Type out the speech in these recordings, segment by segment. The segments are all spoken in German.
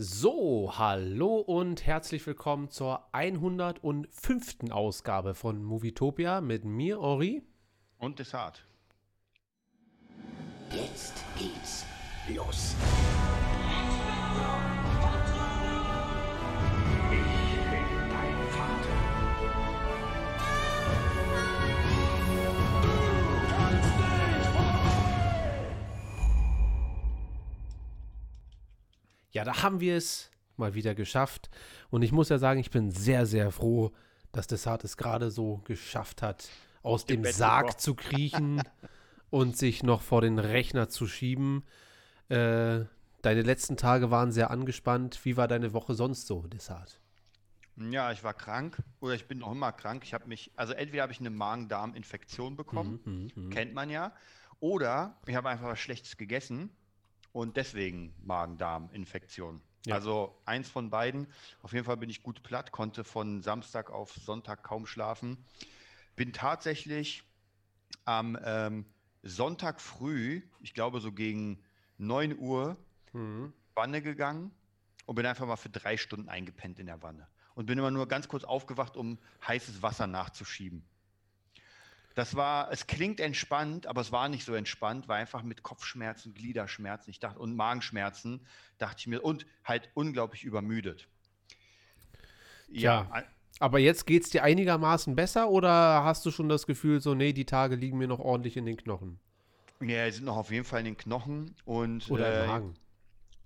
So, hallo und herzlich willkommen zur 105. Ausgabe von Movietopia mit mir, Ori. Und Desart. Jetzt geht's los. Ja, da haben wir es mal wieder geschafft. Und ich muss ja sagen, ich bin sehr, sehr froh, dass Desart es gerade so geschafft hat, aus dem Sarg zu kriechen und sich noch vor den Rechner zu schieben. Äh, deine letzten Tage waren sehr angespannt. Wie war deine Woche sonst so, Desart? Ja, ich war krank oder ich bin noch immer krank. Ich habe mich, also entweder habe ich eine Magen-Darm-Infektion bekommen, Mhm, kennt man ja, oder ich habe einfach was Schlechtes gegessen und deswegen Magen-Darm-Infektion. Ja. Also eins von beiden. Auf jeden Fall bin ich gut platt, konnte von Samstag auf Sonntag kaum schlafen. Bin tatsächlich am ähm, Sonntag früh, ich glaube so gegen 9 Uhr, Mhm. Wanne gegangen und bin einfach mal für drei Stunden eingepennt in der Wanne. Und bin immer nur ganz kurz aufgewacht, um heißes Wasser nachzuschieben. Das war, es klingt entspannt, aber es war nicht so entspannt, weil einfach mit Kopfschmerzen, Gliederschmerzen, ich dachte, und Magenschmerzen, dachte ich mir, und halt unglaublich übermüdet. Tja. a- Aber jetzt geht es dir einigermaßen besser oder hast du schon das Gefühl, so, nee, die Tage liegen mir noch ordentlich in den Knochen? ja, die sind noch auf jeden Fall in den Knochen und, Oder äh, im Magen?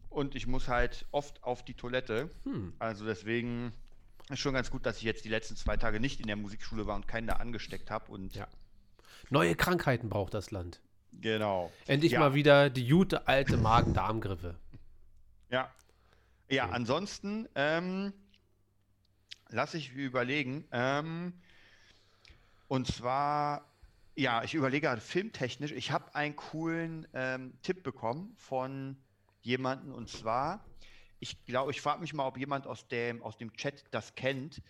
und ich muss halt oft auf die Toilette. Hm. Also deswegen ist schon ganz gut, dass ich jetzt die letzten zwei Tage nicht in der Musikschule war und keinen da angesteckt habe. Und Ja. Neue Krankheiten braucht das Land. genau. Endlich Ja. mal wieder die gute alte Magen-Darm-Grippe. Ja. Ja, Okay. ansonsten ähm, lasse ich überlegen. Ähm, und zwar, ja, ich überlege gerade filmtechnisch. Ich habe einen coolen ähm, Tipp bekommen von jemandem und zwar, ich glaube, ich frage mich mal, ob jemand aus dem, aus dem Chat das kennt.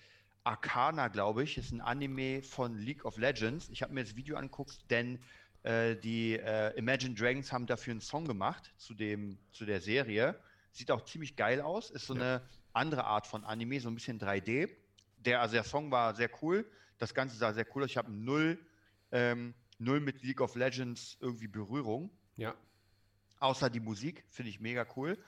Arcana, glaube ich, ist ein Anime von League of Legends. Ich habe mir das Video angeguckt, denn äh, die äh, Imagine Dragons haben dafür einen Song gemacht zu, dem, zu der Serie. Sieht auch ziemlich geil aus. Ist so eine andere Art von Anime, so ein bisschen 3D. Der, also der Song war sehr cool. Das Ganze sah sehr cool aus. Ich habe null, ähm, null mit League of Legends irgendwie Berührung. Ja. Außer die Musik, finde ich mega cool.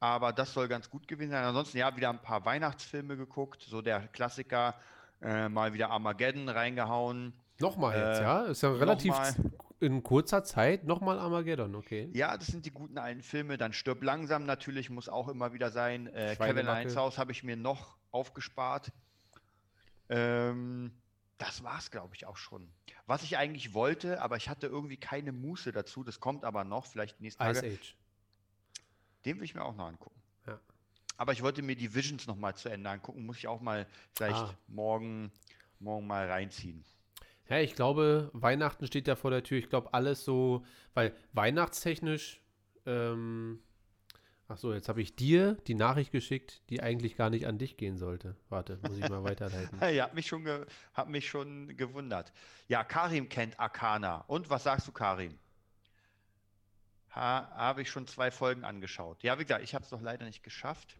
Aber das soll ganz gut gewesen sein. Ansonsten, ja, wieder ein paar Weihnachtsfilme geguckt. So der Klassiker, äh, mal wieder Armageddon reingehauen. Nochmal jetzt, Äh, ja? Ist ja relativ in kurzer Zeit nochmal Armageddon, okay. Ja, das sind die guten alten Filme. Dann stirb langsam natürlich, muss auch immer wieder sein. Äh, Kevin Schweinemacke. Alleins Haus habe ich mir noch aufgespart. Ähm, das war's, glaube ich, auch schon. Was ich eigentlich wollte, aber ich hatte irgendwie keine Muße dazu. Das kommt aber noch, vielleicht nächste Ice Tage. Age. Den will ich mir auch noch angucken. Ja. Aber ich wollte mir die Visions noch mal zu Ende angucken. Muss ich auch mal vielleicht Ah. morgen, morgen mal reinziehen. Ja, ich glaube, Weihnachten steht ja vor der Tür. Ich glaube, alles so, weil weihnachtstechnisch, ähm, ach so, jetzt habe ich dir die Nachricht geschickt, die eigentlich gar nicht an dich gehen sollte. Warte, muss ich mal weiterleiten. Ja, hat mich schon, hat mich schon gewundert. Ja, Karim kennt Arcana. Und was sagst du, Karim? Ha, habe ich schon zwei Folgen angeschaut. Ja, wie gesagt, ich habe es doch leider nicht geschafft.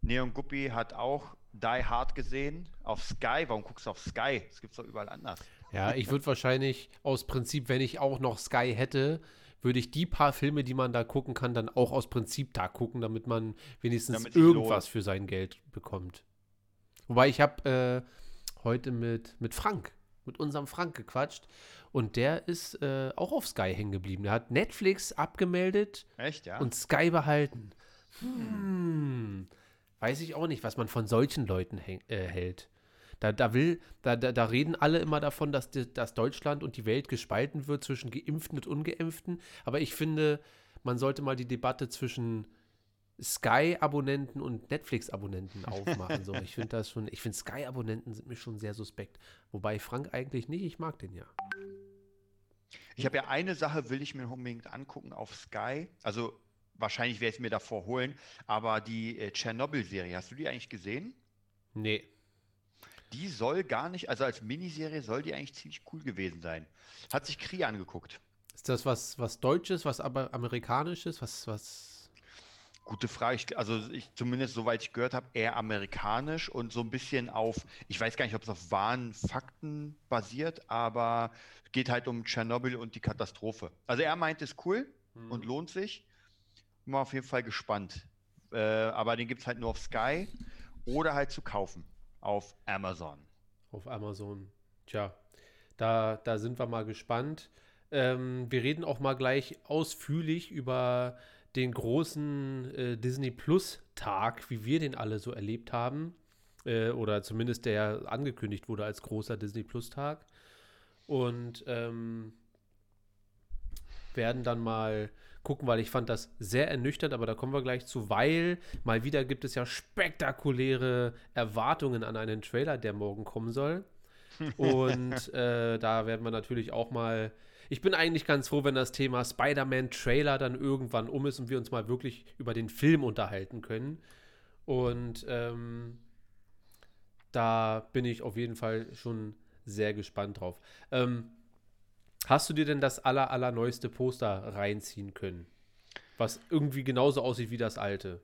Neon Guppy hat auch Die Hard gesehen auf Sky. Warum guckst du auf Sky? Das gibt es doch überall anders. Ja, ich würde wahrscheinlich aus Prinzip, wenn ich auch noch Sky hätte, würde ich die paar Filme, die man da gucken kann, dann auch aus Prinzip da gucken, damit man wenigstens Damit irgendwas für sein Geld bekommt. Wobei ich habe äh, heute mit, mit Frank, mit unserem Frank gequatscht und der ist äh, auch auf Sky hängen geblieben. Der hat Netflix abgemeldet Echt, ja? und Sky behalten. Hm, weiß ich auch nicht, was man von solchen Leuten äh, hält. Da, da will, da, da, da reden alle immer davon, dass, dass Deutschland und die Welt gespalten wird zwischen Geimpften und Ungeimpften. Aber ich finde, man sollte mal die Debatte zwischen Sky-Abonnenten und Netflix-Abonnenten aufmachen. So, ich finde das schon, ich finde Sky-Abonnenten sind mir schon sehr suspekt. Wobei Frank eigentlich nicht, ich mag den ja. Ich habe ja eine Sache, will ich mir unbedingt angucken auf Sky. Also wahrscheinlich werde ich es mir davor holen, aber die äh, Tschernobyl-Serie, hast du die eigentlich gesehen? Nee. Die soll gar nicht, also als Miniserie soll die eigentlich ziemlich cool gewesen sein. Hat sich Kri angeguckt. Ist das was, was Deutsches, was aber Amerikanisches, was, was. Gute Frage. Ich, also ich zumindest, soweit ich gehört habe, eher amerikanisch und so ein bisschen auf, ich weiß gar nicht, ob es auf wahren Fakten basiert, aber es geht halt um Tschernobyl und die Katastrophe. Also er meint es cool und lohnt sich. Bin mal auf jeden Fall gespannt. Äh, aber den gibt es halt nur auf Sky oder halt zu kaufen auf Amazon. Auf Amazon. Tja, da, da sind wir mal gespannt. Ähm, wir reden auch mal gleich ausführlich über den großen äh, Disney Plus Tag, wie wir den alle so erlebt haben. Äh, oder zumindest der angekündigt wurde als großer Disney Plus Tag. Und ähm, werden dann mal gucken, weil ich fand das sehr ernüchternd, aber da kommen wir gleich zu, weil mal wieder gibt es ja spektakuläre Erwartungen an einen Trailer, der morgen kommen soll. Und äh, da werden wir natürlich auch mal. Ich bin eigentlich ganz froh, wenn das Thema Spider-Man-Trailer dann irgendwann um ist und wir uns mal wirklich über den Film unterhalten können. Und ähm, da bin ich auf jeden Fall schon sehr gespannt drauf. Ähm, hast du dir denn das aller, allerneueste Poster reinziehen können? Was irgendwie genauso aussieht wie das alte.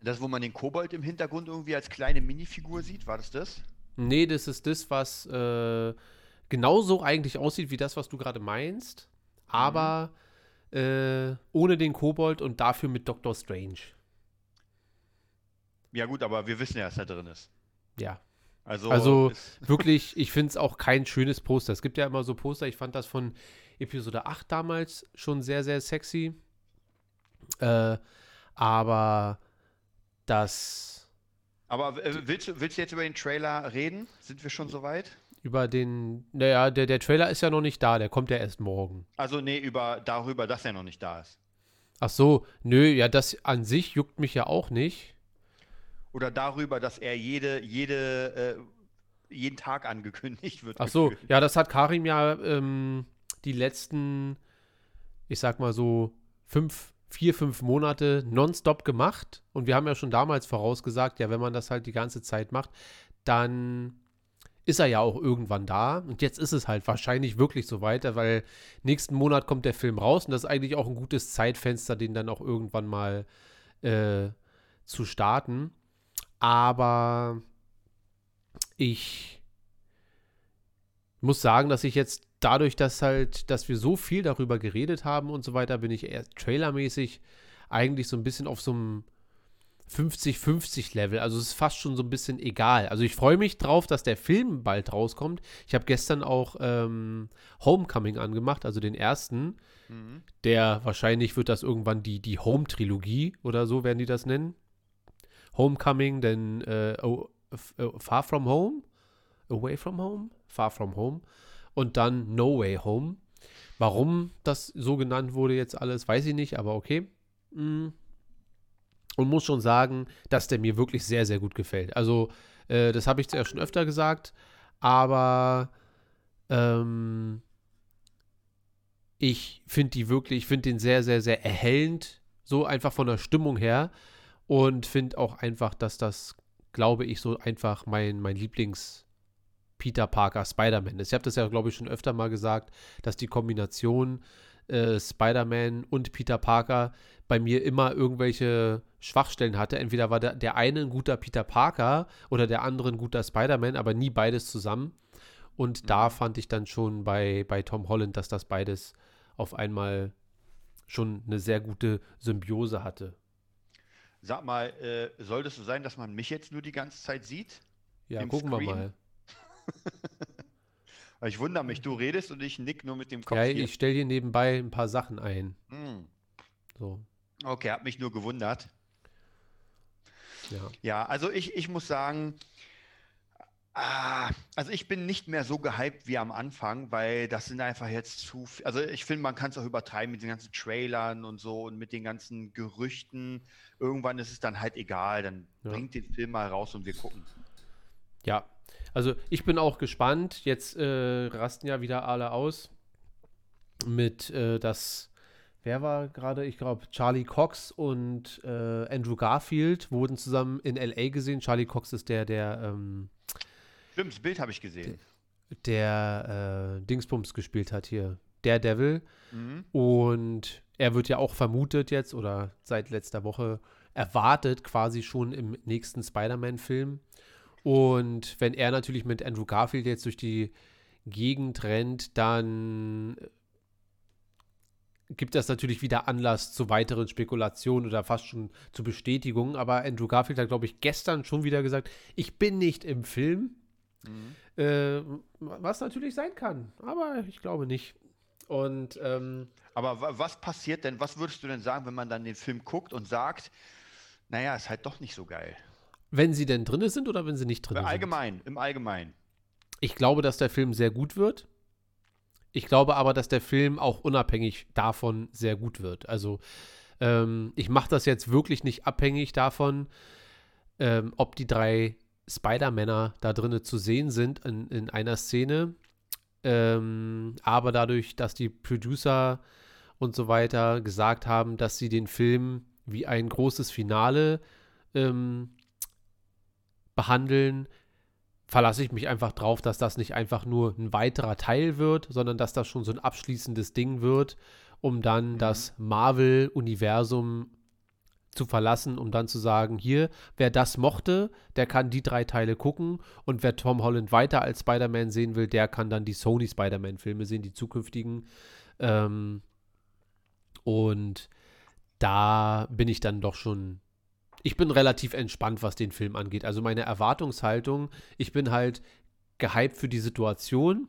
Das, wo man den Kobold im Hintergrund irgendwie als kleine Minifigur sieht, war das das? Nee, das ist das, was äh, genauso eigentlich aussieht wie das, was du gerade meinst, aber äh, ohne den Kobold und dafür mit Doctor Strange. Ja gut, aber wir wissen ja, dass er drin ist. Ja. Also, Also wirklich, ich finde es auch kein schönes Poster. Es gibt ja immer so Poster, ich fand das von Episode 8 damals schon sehr, sehr sexy. Äh, aber das aber äh, willst, du- willst du jetzt über den Trailer reden? Sind wir schon soweit? Über den, naja, der, der Trailer ist ja noch nicht da, der kommt ja erst morgen. Also nee, über darüber, dass er noch nicht da ist. Ach so, nö, ja, das an sich juckt mich ja auch nicht. Oder darüber, dass er jede, jede, äh, jeden Tag angekündigt wird. Ach so, ja, das hat Karim ja ähm, die letzten, ich sag mal so, fünf, vier, fünf Monate nonstop gemacht. Und wir haben ja schon damals vorausgesagt, ja, wenn man das halt die ganze Zeit macht, dann ist er ja auch irgendwann da. Und jetzt ist es halt wahrscheinlich wirklich so weiter, weil nächsten Monat kommt der Film raus und das ist eigentlich auch ein gutes Zeitfenster, den dann auch irgendwann mal äh, zu starten. Aber ich muss sagen, dass ich jetzt dadurch, dass halt, dass wir so viel darüber geredet haben und so weiter, bin ich eher trailermäßig eigentlich so ein bisschen auf so einem 50-50 Level. Also es ist fast schon so ein bisschen egal. Also ich freue mich drauf, dass der Film bald rauskommt. Ich habe gestern auch ähm, Homecoming angemacht, also den ersten. Mhm. Der wahrscheinlich wird das irgendwann die, die Home-Trilogie oder so werden die das nennen. Homecoming, denn äh, oh, äh, Far From Home, Away From Home, Far From Home und dann No Way Home. Warum das so genannt wurde jetzt alles, weiß ich nicht, aber okay. Mm. Und muss schon sagen, dass der mir wirklich sehr, sehr gut gefällt. Also, äh, das habe ich ja schon öfter gesagt, aber ähm, ich finde die wirklich, ich finde den sehr, sehr, sehr erhellend, so einfach von der Stimmung her. Und finde auch einfach, dass das, glaube ich, so einfach mein, mein Lieblings- Peter Parker Spider-Man ist. Ich habe das ja, glaube ich, schon öfter mal gesagt, dass die Kombination äh, Spider-Man und Peter Parker bei mir immer irgendwelche Schwachstellen hatte. Entweder war der, der eine ein guter Peter Parker oder der andere ein guter Spider-Man, aber nie beides zusammen. Und da fand ich dann schon bei, bei Tom Holland, dass das beides auf einmal schon eine sehr gute Symbiose hatte. Sag mal, äh, soll das so sein, dass man mich jetzt nur die ganze Zeit sieht? Ja, gucken wir Screen? mal. Ich wundere mich, du redest und ich nick nur mit dem Kopf Ja, hier. ich stelle hier nebenbei ein paar Sachen ein. Hm. So, Okay, hat mich nur gewundert. ja. Ja, also ich, ich muss sagen, ah, also ich bin nicht mehr so gehypt wie am Anfang, weil das sind einfach jetzt zu viel. Also ich finde, man kann es auch übertreiben mit den ganzen Trailern und so und mit den ganzen Gerüchten. Irgendwann ist es dann halt egal, dann Ja. bringt den Film mal raus und wir gucken. Ja, also ich bin auch gespannt. Jetzt äh, rasten ja wieder alle aus mit äh, das, wer war gerade? Ich glaube, Charlie Cox und äh, Andrew Garfield wurden zusammen in LA gesehen. Charlie Cox ist der, der, ähm, Stimmt, das Bild habe ich gesehen. der äh, Dingsbums gespielt hat hier. Daredevil. Mhm. Und er wird ja auch vermutet jetzt oder seit letzter Woche erwartet quasi schon im nächsten Spider-Man-Film. Und wenn er natürlich mit Andrew Garfield jetzt durch die Gegend rennt, dann gibt das natürlich wieder Anlass zu weiteren Spekulationen oder fast schon zu Bestätigungen. Aber Andrew Garfield hat, glaube ich, gestern schon wieder gesagt, ich bin nicht im Film. Mhm. Äh, was natürlich sein kann, aber ich glaube nicht. Und ähm, Aber wa- was passiert denn, was würdest du denn sagen, wenn man dann den Film guckt und sagt, naja, ist halt doch nicht so geil? Wenn sie denn drinne sind oder wenn sie nicht drinne sind? Allgemein, im Allgemeinen. Ich glaube, dass der Film sehr gut wird. Ich glaube aber, dass der Film auch unabhängig davon sehr gut wird. Also ähm, ich mache das jetzt wirklich nicht abhängig davon, ähm, ob die drei Spider-Männer da drinne zu sehen sind in, in einer Szene. Ähm, aber dadurch, dass die Producer und so weiter gesagt haben, dass sie den Film wie ein großes Finale ähm, behandeln, verlasse ich mich einfach drauf, dass das nicht einfach nur ein weiterer Teil wird, sondern dass das schon so ein abschließendes Ding wird, um dann das Marvel-Universum zu verlassen, um dann zu sagen, hier, wer das mochte, der kann die drei Teile gucken und wer Tom Holland weiter als Spider-Man sehen will, der kann dann die Sony Spider-Man-Filme sehen, die zukünftigen. Ähm, und da bin ich dann doch schon ich bin relativ entspannt, was den Film angeht. Also meine Erwartungshaltung, ich bin halt gehypt für die Situation.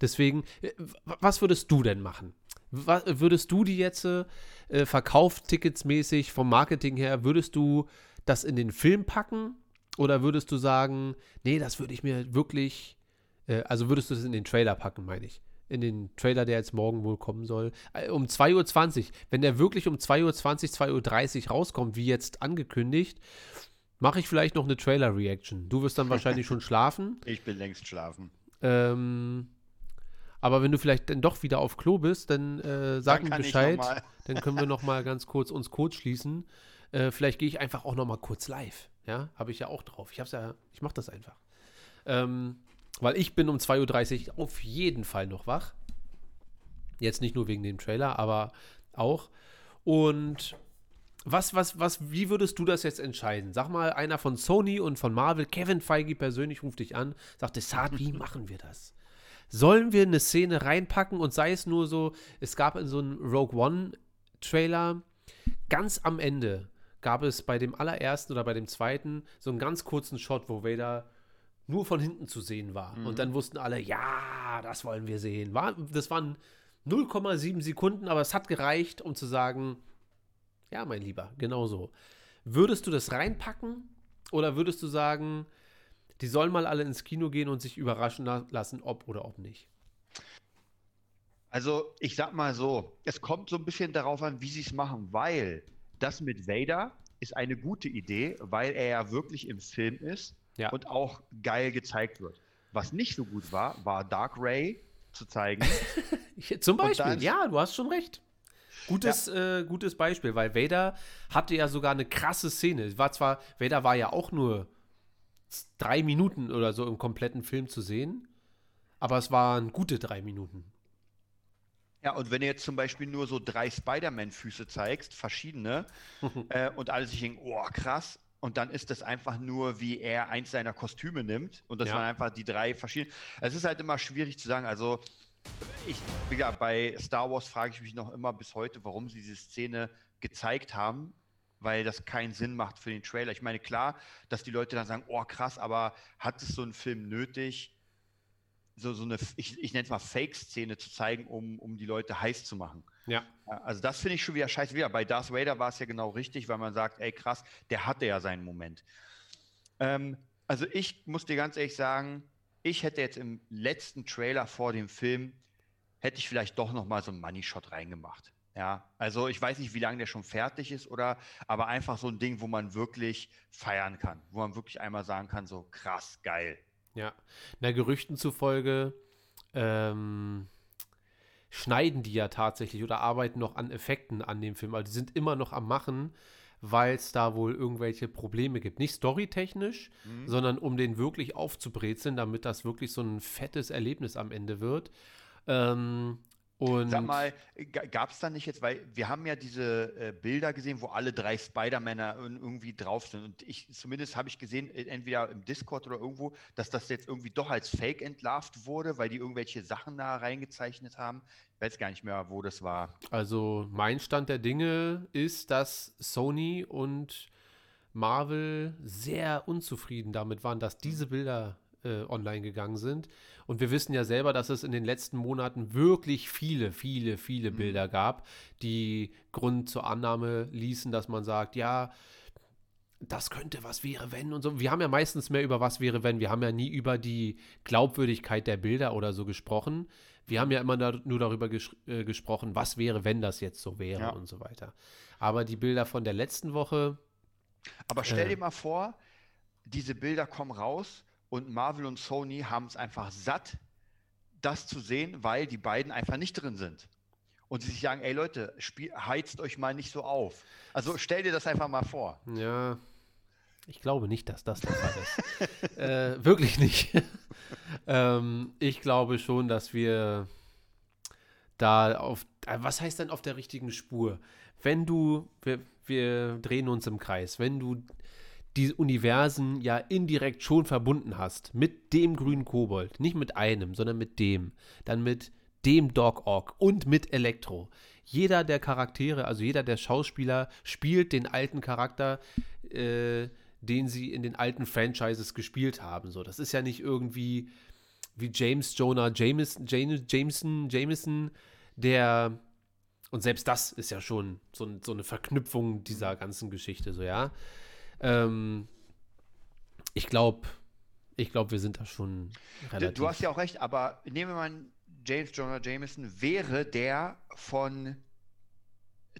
Deswegen, äh, was würdest du denn machen? Was, würdest du die jetzt äh, verkaufticketsmäßig vom Marketing her, würdest du das in den Film packen? Oder würdest du sagen, nee, das würde ich mir wirklich, äh, also würdest du das in den Trailer packen, meine ich? In den Trailer, der jetzt morgen wohl kommen soll. Äh, Um 2.20 Uhr. Wenn der wirklich um 2.20 Uhr, 2.30 Uhr rauskommt, wie jetzt angekündigt, mache ich vielleicht noch eine Trailer-Reaction. Du wirst dann wahrscheinlich schon schlafen. Ich bin längst schlafen. Ähm, aber wenn du vielleicht dann doch wieder auf Klo bist, dann äh, sag Dann mir Bescheid. Dann können wir noch mal ganz kurz uns kurz schließen. Äh, vielleicht gehe ich einfach auch noch mal kurz live. Ja, habe ich ja auch drauf. Ich hab's ja, ich mache das einfach. Ähm, weil ich bin um 2.30 Uhr auf jeden Fall noch wach. Jetzt nicht nur wegen dem Trailer, aber auch. Und was, was, was, wie würdest du das jetzt entscheiden? Sag mal, einer von Sony und von Marvel, Kevin Feige persönlich ruft dich an, sagt, Desart, wie machen wir das? Sollen wir eine Szene reinpacken und sei es nur so, es gab in so einem Rogue One Trailer ganz am Ende gab es bei dem allerersten oder bei dem zweiten so einen ganz kurzen Shot, wo Vader nur von hinten zu sehen war. Und dann wussten alle, ja, das wollen wir sehen. War, das waren 0,7 Sekunden, aber es hat gereicht, um zu sagen, ja, mein Lieber, genau so. Würdest du das reinpacken oder würdest du sagen, die sollen mal alle ins Kino gehen und sich überraschen la- lassen, ob oder ob nicht? Also, ich sag mal so, es kommt so ein bisschen darauf an, wie sie es machen, weil das mit Vader ist eine gute Idee, weil er ja wirklich im Film ist Ja. und auch geil gezeigt wird. Was nicht so gut war, war Dark Ray zu zeigen. Zum Beispiel, ja, du hast schon recht. Gutes, äh, gutes Beispiel, weil Vader hatte ja sogar eine krasse Szene. War zwar, Vader war ja auch nur drei Minuten oder so im kompletten Film zu sehen, aber es waren gute drei Minuten. Ja, und wenn du jetzt zum Beispiel nur so drei Spider-Man-Füße zeigst, verschiedene, äh, und alle sich denken, oh, krass, und dann ist das einfach nur, wie er eins seiner Kostüme nimmt, und das Ja. waren einfach die drei verschiedenen. Es ist halt immer schwierig zu sagen, also ich, gesagt, bei Star Wars frage ich mich noch immer bis heute, warum sie diese Szene gezeigt haben, weil das keinen Sinn macht für den Trailer. Ich meine, klar, dass die Leute dann sagen, oh krass, aber hat es so ein Film nötig, so, so eine, ich, ich nenne es mal Fake-Szene zu zeigen, um, um die Leute heiß zu machen? Ja. Ja, Also das finde ich schon wieder scheiße. Wieder bei Darth Vader war es ja genau richtig, weil man sagt, ey krass, der hatte ja seinen Moment. Ähm, also ich muss dir ganz ehrlich sagen, ich hätte jetzt im letzten Trailer vor dem Film, hätte ich vielleicht doch noch mal so einen Money-Shot reingemacht. Ja, also ich weiß nicht, wie lange der schon fertig ist oder, aber einfach so ein Ding, wo man wirklich feiern kann, wo man wirklich einmal sagen kann, so krass, geil. Ja. Na, Gerüchten zufolge ähm, schneiden die ja tatsächlich oder arbeiten noch an Effekten an dem Film. Also die sind immer noch am Machen, weil es da wohl irgendwelche Probleme gibt. Nicht storytechnisch, sondern um den wirklich aufzubrezeln, damit das wirklich so ein fettes Erlebnis am Ende wird. Ähm, Und Sag mal, gab es da nicht jetzt, weil wir haben ja diese äh, Bilder gesehen, wo alle drei Spider-Männer ir- irgendwie drauf sind. Und ich, zumindest habe ich gesehen, äh, entweder im Discord oder irgendwo, dass das jetzt irgendwie doch als Fake entlarvt wurde, weil die irgendwelche Sachen da reingezeichnet haben. Ich weiß gar nicht mehr, wo das war. Also mein Stand der Dinge ist, dass Sony und Marvel sehr unzufrieden damit waren, dass diese Bilder äh, online gegangen sind. Und wir wissen ja selber, dass es in den letzten Monaten wirklich viele, viele, viele Bilder gab, die Grund zur Annahme ließen, dass man sagt, ja, das könnte was wäre, wenn und so. Wir haben ja meistens mehr über was wäre, wenn. Wir haben ja nie über die Glaubwürdigkeit der Bilder oder so gesprochen. Wir haben ja immer da, nur darüber ges äh, gesprochen, was wäre, wenn das jetzt so wäre Ja. und so weiter. Aber die Bilder von der letzten Woche, Aber stell Äh. dir mal vor, diese Bilder kommen raus und Marvel und Sony haben es einfach satt, das zu sehen, weil die beiden einfach nicht drin sind. Und sie sich sagen, ey Leute, spiel, heizt euch mal nicht so auf. Also stell dir das einfach mal vor. ja, ich glaube nicht, dass das der Fall ist. äh, wirklich nicht. ähm, ich glaube schon, dass wir da auf, äh, was heißt denn auf der richtigen Spur? Wenn du, wir, wir drehen uns im Kreis, wenn du die Universen ja indirekt schon verbunden hast mit dem grünen Kobold, nicht mit einem, sondern mit dem, dann mit dem Dog Ock und mit Elektro. Jeder der Charaktere, also jeder der Schauspieler spielt den alten Charakter, äh, den sie in den alten Franchises gespielt haben. So, das ist ja nicht irgendwie wie James Jonah Jameson, James, Jameson, Jameson, der und selbst das ist ja schon so, so eine Verknüpfung dieser ganzen Geschichte, so ja. Ähm, ich glaube, ich glaube, wir sind da schon Du, relativ. du hast ja auch recht, aber nehmen wir mal an, James Jonah Jameson wäre der von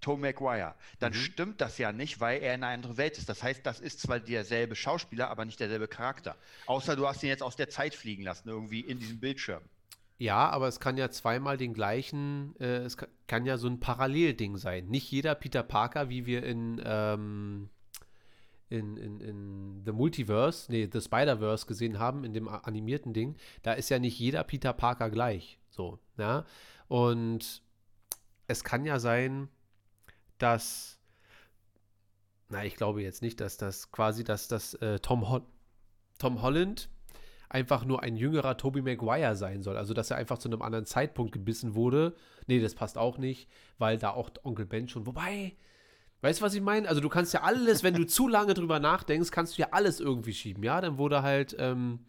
Tom Maguire. Dann Mhm. stimmt das ja nicht, weil er in einer anderen Welt ist. Das heißt, das ist zwar derselbe Schauspieler, aber nicht derselbe Charakter. Außer du hast ihn jetzt aus der Zeit fliegen lassen, irgendwie in diesem Bildschirm. Ja, aber es kann ja zweimal den gleichen, äh, es kann, kann ja so ein Parallelding sein. Nicht jeder Peter Parker, wie wir in, ähm, in, in, in The Multiverse, nee, The Spider-Verse gesehen haben, in dem animierten Ding, da ist ja nicht jeder Peter Parker gleich. So, ja. Und es kann ja sein, dass, na, ich glaube jetzt nicht, dass das quasi, dass das äh, Tom, Hol Tom Holland einfach nur ein jüngerer Tobey Maguire sein soll. Also, dass er einfach zu einem anderen Zeitpunkt gebissen wurde. Nee, das passt auch nicht, weil da auch Onkel Ben schon. Wobei, weißt du, was ich meine? Also, du kannst ja alles, wenn du zu lange drüber nachdenkst, kannst du ja alles irgendwie schieben. Ja, dann wurde halt ähm,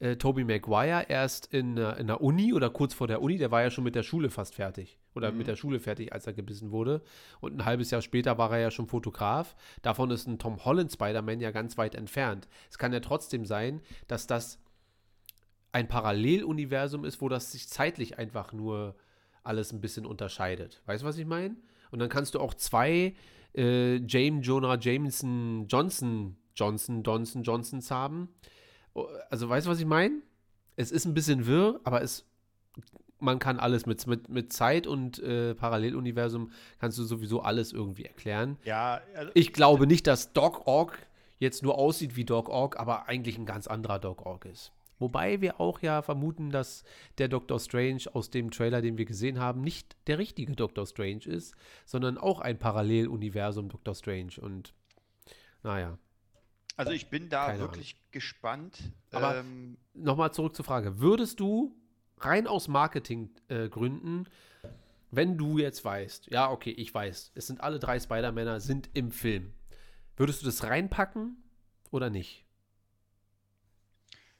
äh, Tobey Maguire erst in, äh, in der Uni oder kurz vor der Uni, der war ja schon mit der Schule fast fertig. Oder mit der Schule fertig, als er gebissen wurde. Und ein halbes Jahr später war er ja schon Fotograf. Davon ist ein Tom Holland Spider-Man ja ganz weit entfernt. Es kann ja trotzdem sein, dass das ein Paralleluniversum ist, wo das sich zeitlich einfach nur alles ein bisschen unterscheidet. Weißt du, was ich meine? Und dann kannst du auch zwei äh, James Jonah Jameson Johnson Johnson Johnson Johnsons haben. Oh, Also weißt du, was ich meine? Es ist ein bisschen wirr, aber es man kann alles mit, mit, mit Zeit und äh, Paralleluniversum kannst du sowieso alles irgendwie erklären. Ja, also, Ich glaube nicht, dass Doc Ock jetzt nur aussieht wie Doc Ock, aber eigentlich ein ganz anderer Doc Ock ist. Wobei wir auch ja vermuten, dass der Doctor Strange aus dem Trailer, den wir gesehen haben, nicht der richtige Doctor Strange ist, sondern auch ein Paralleluniversum Doctor Strange. Und naja, also ich bin da Keine wirklich gespannt. Aber- ähm, nochmal zurück zur Frage. Würdest du rein aus Marketinggründen, wenn du jetzt weißt, ja, okay, ich weiß, es sind alle drei Spider-Männer sind im Film, würdest du das reinpacken oder nicht?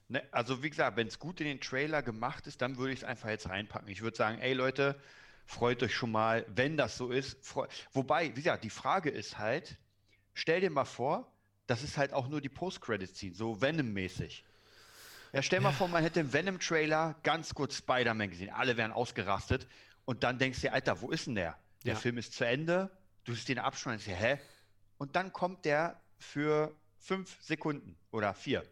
Ne, also wie gesagt, wenn es gut in den Trailer gemacht ist, dann würde ich es einfach jetzt reinpacken. Ich würde sagen, ey Leute, freut euch schon mal, wenn das so ist. Wobei, wie gesagt, die Frage ist halt, stell dir mal vor, das ist halt auch nur die Post-Credit-Scene, so Venom-mäßig. Ja, stell mal vor, man hätte im Venom-Trailer ganz kurz Spider-Man gesehen, alle wären ausgerastet und dann denkst du dir, Alter, wo ist denn der? Der Ja. Film ist zu Ende, du siehst den Abspann und denkst dir, hä? Und dann kommt der für fünf Sekunden oder vier.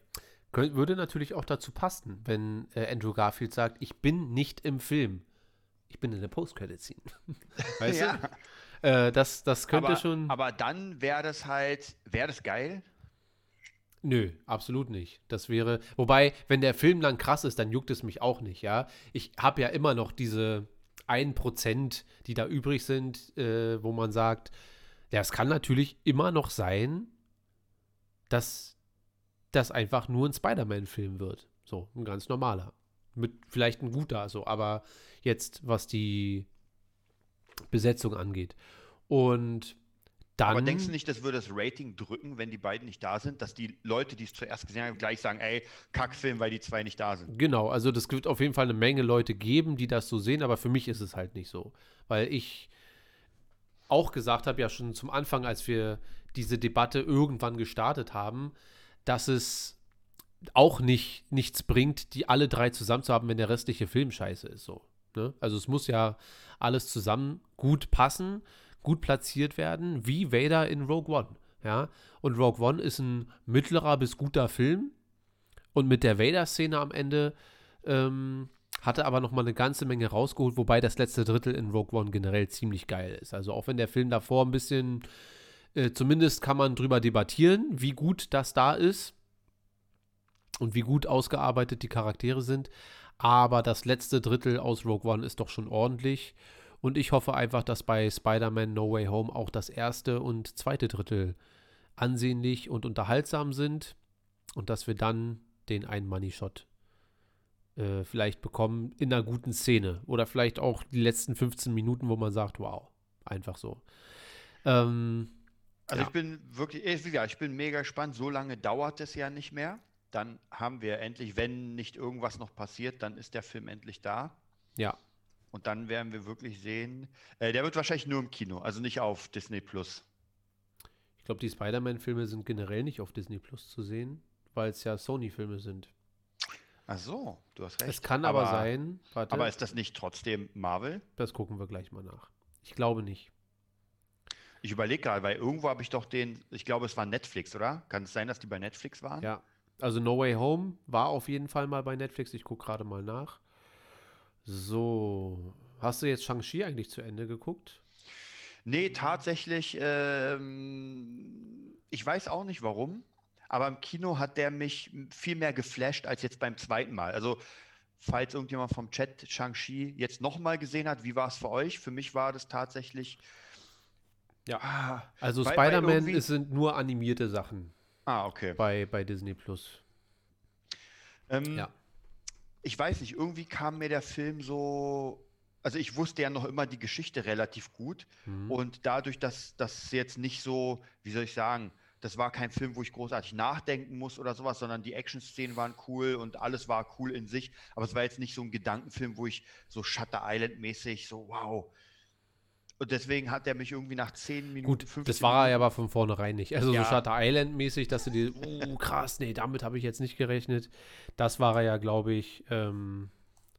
Würde natürlich auch dazu passen, wenn äh, Andrew Garfield sagt, ich bin nicht im Film. Ich bin in der Post-Credit-Scene. Weißt Ja. du? Äh, das, das könnte aber, schon. Aber dann wäre das halt, wäre das geil? Nö, absolut nicht. Das wäre, wobei, wenn der Film dann krass ist, dann juckt es mich auch nicht, ja. Ich habe ja immer noch diese, ein Prozent, die da übrig sind, äh, wo man sagt, ja, es kann natürlich immer noch sein, dass das einfach nur ein Spider-Man-Film wird. So, ein ganz normaler. Mit vielleicht ein guter, so, aber jetzt, was die Besetzung angeht. Und dann. Aber denkst du nicht, das würde das Rating drücken, wenn die beiden nicht da sind, dass die Leute, die es zuerst gesehen haben, gleich sagen, ey, Kackfilm, weil die zwei nicht da sind? Genau, also das wird auf jeden Fall eine Menge Leute geben, die das so sehen, aber für mich ist es halt nicht so. Weil ich auch gesagt habe, ja schon zum Anfang, als wir diese Debatte irgendwann gestartet haben, dass es auch nicht nichts bringt, die alle drei zusammen zu haben, wenn der restliche Film scheiße ist. So. Ne? Also es muss ja alles zusammen gut passen, gut platziert werden, wie Vader in Rogue One. Ja? Und Rogue One ist ein mittlerer bis guter Film. Und mit der Vader-Szene am Ende ähm, hatte aber noch mal eine ganze Menge rausgeholt, wobei das letzte Drittel in Rogue One generell ziemlich geil ist. Also auch wenn der Film davor ein bisschen, äh, zumindest kann man drüber debattieren, wie gut das da ist und wie gut ausgearbeitet die Charaktere sind. Aber das letzte Drittel aus Rogue One ist doch schon ordentlich. Und ich hoffe einfach, dass bei Spider-Man No Way Home auch das erste und zweite Drittel ansehnlich und unterhaltsam sind und dass wir dann den einen Money-Shot äh, vielleicht bekommen in einer guten Szene oder vielleicht auch die letzten 15 Minuten, wo man sagt, wow, einfach so. Ähm, Also Ja. ich bin wirklich, gesagt, ich bin mega gespannt. So lange dauert es ja nicht mehr. Dann haben wir endlich, wenn nicht irgendwas noch passiert, dann ist der Film endlich da. ja, Und dann werden wir wirklich sehen. Äh, der wird wahrscheinlich nur im Kino, also nicht auf Disney Plus. ich glaube, die Spider-Man-Filme sind generell nicht auf Disney Plus zu sehen, weil es ja Sony-Filme sind. Ach so, du hast recht. Es kann aber, sein, warte, Aber ist das nicht trotzdem Marvel? das gucken wir gleich mal nach. Ich glaube nicht. Ich überlege gerade, weil irgendwo habe ich doch den, ich glaube, es war Netflix, oder? Kann es sein, dass die bei Netflix waren? Ja, also No Way Home war auf jeden Fall mal bei Netflix. Ich gucke gerade mal nach. So, hast du jetzt Shang-Chi eigentlich zu Ende geguckt? Nee, tatsächlich, ähm, ich weiß auch nicht warum, aber im Kino hat der mich viel mehr geflasht als jetzt beim zweiten Mal. Also, falls irgendjemand vom Chat Shang-Chi jetzt nochmal gesehen hat, wie war es für euch? Für mich war das tatsächlich. Ja. Ah, Also Spider-Man irgendwie- es sind nur animierte Sachen ah, okay. bei, bei Disney Plus. Ähm, Ja. Ich weiß nicht, irgendwie kam mir der Film so. Also ich wusste ja noch immer die Geschichte relativ gut. Mhm. Und dadurch, dass das jetzt nicht so, wie soll ich sagen, das war kein Film, wo ich großartig nachdenken muss oder sowas, sondern die Action-Szenen waren cool und alles war cool in sich. Aber es war jetzt nicht so ein Gedankenfilm, wo ich so Shutter Island-mäßig so, wow. Und deswegen hat er mich irgendwie nach 10 Minuten, Gut, 15 das war er ja aber von vornherein nicht. Also Ja. so Shutter Island-mäßig, dass du dir, oh krass, nee, damit habe ich jetzt nicht gerechnet. Das war er ja, glaube ich, ähm,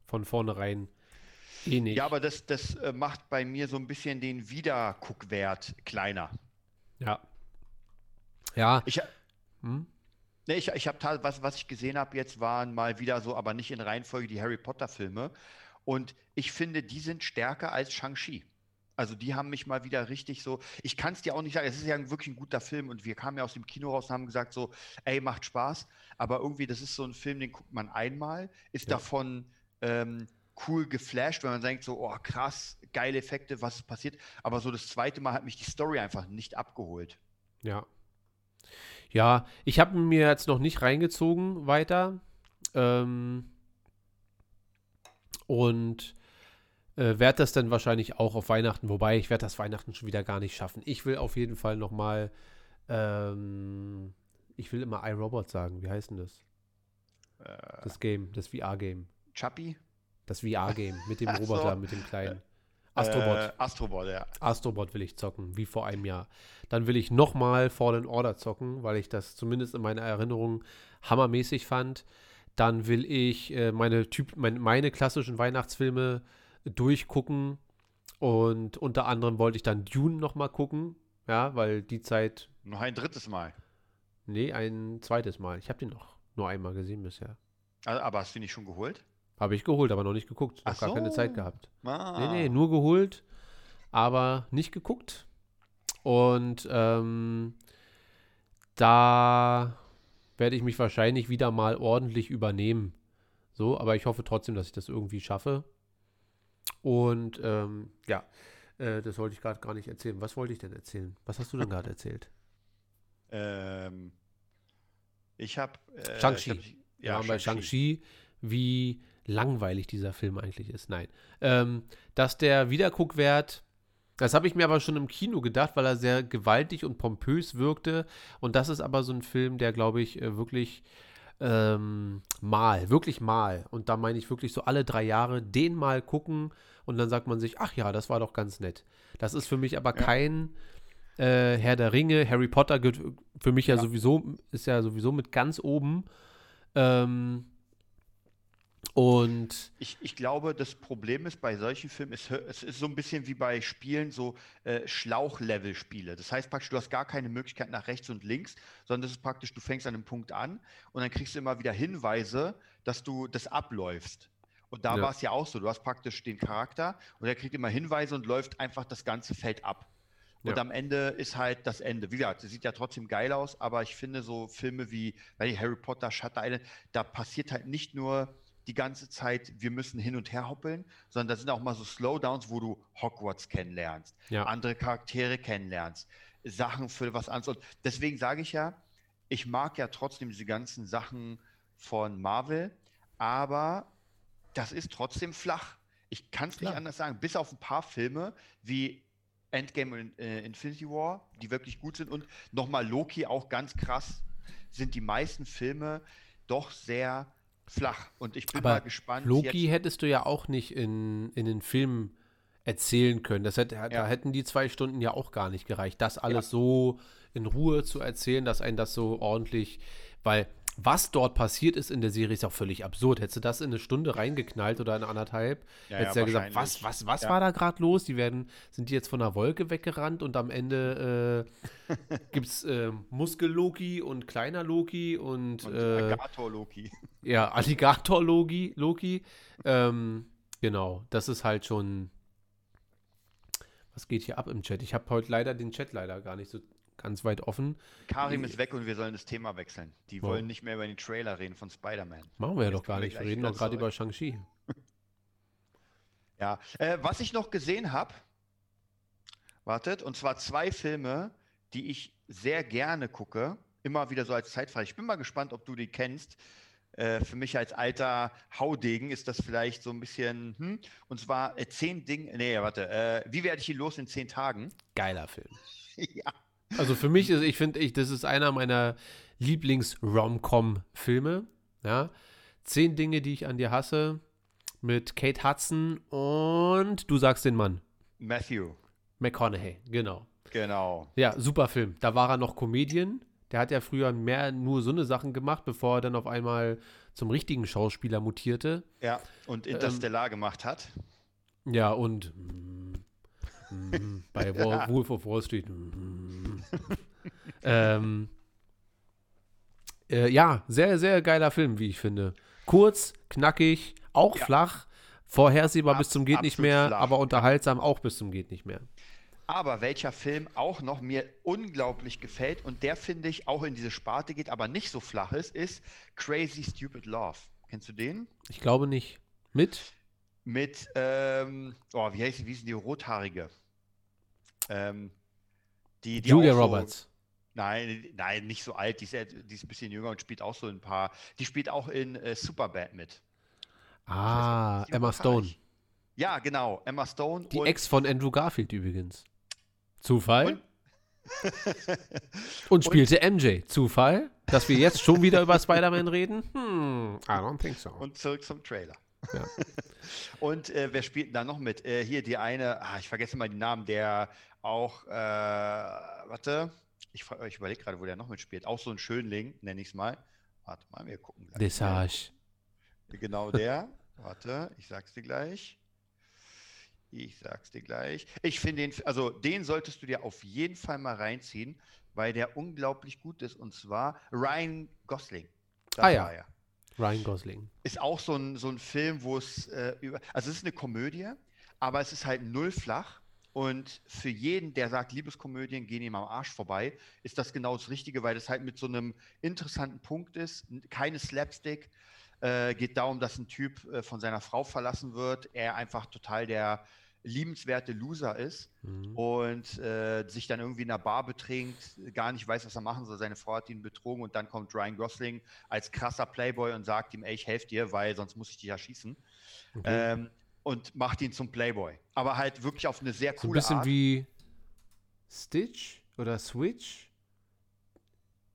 von vornherein eh nicht. Ja, aber das, das äh, macht bei mir so ein bisschen den Wiederguckwert kleiner. ja. Ja, Ich, hm? Ne, ich, ich habe was, was ich gesehen habe jetzt, waren mal wieder so, aber nicht in Reihenfolge die Harry Potter-Filme. Und ich finde, die sind stärker als Shang-Chi. Also die haben mich mal wieder richtig so. Ich kann es dir auch nicht sagen, es ist ja wirklich ein guter Film und wir kamen ja aus dem Kino raus und haben gesagt so, ey, macht Spaß. Aber irgendwie, das ist so ein Film, den guckt man einmal, ist Ja. davon ähm, cool geflasht, wenn man denkt so, oh krass, geile Effekte, was ist passiert. Aber so das zweite Mal hat mich die Story einfach nicht abgeholt. Ja. Ja, ich habe mir jetzt noch nicht reingezogen weiter. Ähm, und äh, werde das dann wahrscheinlich auch auf Weihnachten, wobei ich werde das Weihnachten schon wieder gar nicht schaffen. Ich will auf jeden Fall noch mal, ähm, ich will immer iRobot sagen. Wie heißt denn das? Äh, Das Game, das VR-Game. Chappie? Das VR-Game mit dem Ach so. Roboter, mit dem kleinen. Astrobot. Äh, Astrobot, ja. Astrobot will ich zocken, wie vor einem Jahr. Dann will ich nochmal Fallen Order zocken, weil ich das zumindest in meiner Erinnerung hammermäßig fand. Dann will ich äh, meine, typ, mein, meine klassischen Weihnachtsfilme durchgucken. Und unter anderem wollte ich dann Dune nochmal gucken. Ja, weil die Zeit, Noch ein drittes Mal. nee, ein zweites Mal. Ich habe den noch nur einmal gesehen bisher. Also, aber hast du ihn nicht schon geholt? Habe ich geholt, aber noch nicht geguckt. Noch Ach gar keine so. Zeit gehabt. Ah. Nee, nee, nur geholt, aber nicht geguckt. Und ähm, da werde ich mich wahrscheinlich wieder mal ordentlich übernehmen. So, aber ich hoffe trotzdem, dass ich das irgendwie schaffe. Und ähm, ja, äh, das wollte ich gerade gar nicht erzählen. Was wollte ich denn erzählen? Was hast du denn gerade erzählt? Ähm, ich habe. Äh, Shang-Chi. hab- Ja, waren bei Shang-Chi. Shang-Chi, wie langweilig dieser Film eigentlich ist. Nein. Ähm, dass der Wiederguckwert, das habe ich mir aber schon im Kino gedacht, weil er sehr gewaltig und pompös wirkte. Und das ist aber so ein Film, der, glaube ich, äh, wirklich ähm, mal, wirklich mal. Und da meine ich wirklich so alle drei Jahre den mal gucken und dann sagt man sich, ach ja, das war doch ganz nett. Das ist für mich aber Ja. kein äh, Herr der Ringe, Harry Potter gehört für mich ja, Ja. sowieso, ist ja sowieso mit ganz oben. Ähm, und Ich, ich glaube, das Problem ist bei solchen Filmen, es, hö- es ist so ein bisschen wie bei Spielen, so äh, Schlauchlevel-Spiele. Das heißt praktisch, du hast gar keine Möglichkeit nach rechts und links, sondern das ist praktisch, du fängst an einem Punkt an und dann kriegst du immer wieder Hinweise, dass du das abläufst. Und da Ja. war es ja auch so, du hast praktisch den Charakter und er kriegt immer Hinweise und läuft einfach das ganze Feld ab. Und Ja. am Ende ist halt das Ende. Wie gesagt, es sieht ja trotzdem geil aus, aber ich finde so Filme wie Harry Potter, Shutter Island, da passiert halt nicht nur die ganze Zeit, wir müssen hin und her hoppeln, sondern da sind auch mal so Slowdowns, wo du Hogwarts kennenlernst, Ja. andere Charaktere kennenlernst, Sachen für was anderes. Und deswegen sage ich ja, ich mag ja trotzdem diese ganzen Sachen von Marvel, aber das ist trotzdem flach. Ich kann es nicht anders sagen, bis auf ein paar Filme wie Endgame und äh, Infinity War, die wirklich gut sind und nochmal Loki auch ganz krass, sind die meisten Filme doch sehr flach. Und ich bin mal aber gespannt. Loki jetzt- hättest du ja auch nicht in, in den Film erzählen können. Das hätte, Da Ja. hätten die zwei Stunden ja auch gar nicht gereicht, das alles so in Ruhe zu erzählen, dass ein das so ordentlich, weil was dort passiert ist in der Serie ist auch völlig absurd. Hättest du das in eine Stunde reingeknallt oder in anderthalb, Ja, hättest ja, du ja gesagt, was, was, was Ja. war da gerade los? Die werden, sind die jetzt von der Wolke weggerannt und am Ende äh, gibt es äh, Muskel-Loki und kleiner Loki und, und äh, Alligator Loki. ja, Alligator-Loki. Loki. Ähm, genau, das ist halt schon. Was geht hier ab im Chat? Ich habe heute leider den Chat leider gar nicht so ganz weit offen. Karim ist weg und wir sollen das Thema wechseln. Die Wow. wollen nicht mehr über den Trailer reden von Spider-Man. Machen wir ja Jetzt doch gar nicht. Wir reden doch gerade über Shang-Chi. Ja, äh, was ich noch gesehen habe, wartet, und zwar zwei Filme, die ich sehr gerne gucke, immer wieder so als Zeitfrei. Ich bin mal gespannt, ob du die kennst. Äh, für mich als alter Haudegen ist das vielleicht so ein bisschen, hm? und zwar äh, zehn Dinge, nee, warte, äh, wie werde ich ihn los in zehn Tagen? Geiler Film. ja, Also für mich ist, ich finde, ich, das ist einer meiner Lieblings-Rom-Com-Filme. Ja. Zehn Dinge, die ich an dir hasse. Mit Kate Hudson und du sagst den Mann. Matthew, McConaughey, genau. genau. Ja, super Film. Da war er noch Comedian. Der hat ja früher mehr nur so eine Sachen gemacht, bevor er dann auf einmal zum richtigen Schauspieler mutierte. Ja, und Interstellar gemacht hat. Ja, und mm, bei Wall, Wolf of Wall Street. mm, ähm, äh, ja, sehr, sehr geiler Film, wie ich finde. Kurz, knackig, auch Ja. flach, vorhersehbar bis Abs- zum geht nicht mehr, flach. aber unterhaltsam auch bis zum geht nicht mehr. Aber welcher Film auch noch mir unglaublich gefällt und der finde ich auch in diese Sparte geht, aber nicht so flach ist, ist Crazy Stupid Love. Kennst du den? Ich glaube nicht. Mit? Mit, ähm, oh, wie heißt wie ist die rothaarige? Ähm, die, die Julia so- Roberts. Nein, nein, nicht so alt. Die ist, die ist ein bisschen jünger und spielt auch so ein paar. Die spielt auch in äh, Superbad mit. Ah, die Emma Stone. Ja, genau. Emma Stone Die und Ex von Andrew Garfield übrigens. Zufall? Und- Und, spielte MJ. Zufall? Dass wir jetzt schon wieder über Spider-Man reden? Hm, I don't think so. Und zurück zum Trailer. Ja. Und äh, wer spielt da noch mit? Äh, hier die eine, ah, ich vergesse mal den Namen, der auch, äh, warte, ich, ich überlege gerade, wo der noch mitspielt. Auch so ein Schönling, nenne ich es mal. Warte mal, wir gucken gleich. Desage. Genau der. Warte, ich sag's dir gleich. Ich sag's dir gleich. Ich finde den, also den solltest du dir auf jeden Fall mal reinziehen, weil der unglaublich gut ist. Und zwar Ryan Gosling. Das Ah ja. Ryan Gosling. Ist auch so ein, so ein Film, wo es äh, über. Also, es ist eine Komödie, aber es ist halt null flach. Und für jeden, der sagt, Liebeskomödien gehen ihm am Arsch vorbei, ist das genau das Richtige, weil das halt mit so einem interessanten Punkt ist. Keine Slapstick. Äh, geht darum, dass ein Typ äh, von seiner Frau verlassen wird, er einfach total der liebenswerte Loser ist Mhm. und äh, sich dann irgendwie in einer Bar betrinkt, gar nicht weiß, was er machen soll. Seine Frau hat ihn betrogen und dann kommt Ryan Gosling als krasser Playboy und sagt ihm, ey, ich helfe dir, weil sonst muss ich dich erschießen. Okay. Ähm, und macht ihn zum Playboy. Aber halt wirklich auf eine sehr so ein coole bisschen Art. wie Stitch oder Switch.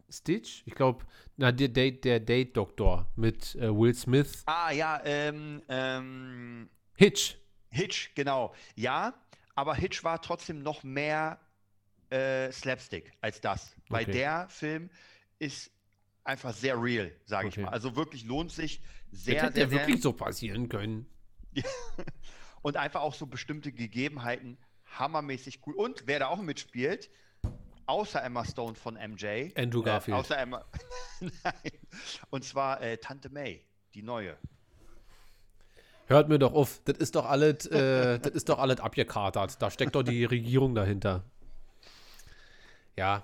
Stitch? Ich glaube, na, der Date, der Date-Doktor mit äh, Will Smith. ah, ja, ähm, ähm, Hitch. Hitch, genau. Ja, aber Hitch war trotzdem noch mehr äh, Slapstick als das. Weil Okay. der Film ist einfach sehr real, sage Okay. ich mal. Also wirklich lohnt sich Das sehr, hätte sehr, ja sehr. wirklich so passieren können. Und einfach auch so bestimmte Gegebenheiten hammermäßig cool. Und wer da auch mitspielt, außer Emma Stone von MJ. Andrew äh, Garfield. außer Emma. Nein. Und zwar äh, Tante May, die neue. Hört mir doch auf. Das ist doch alles, äh, das ist doch alles abgekatert. Da steckt doch die Regierung dahinter. Ja.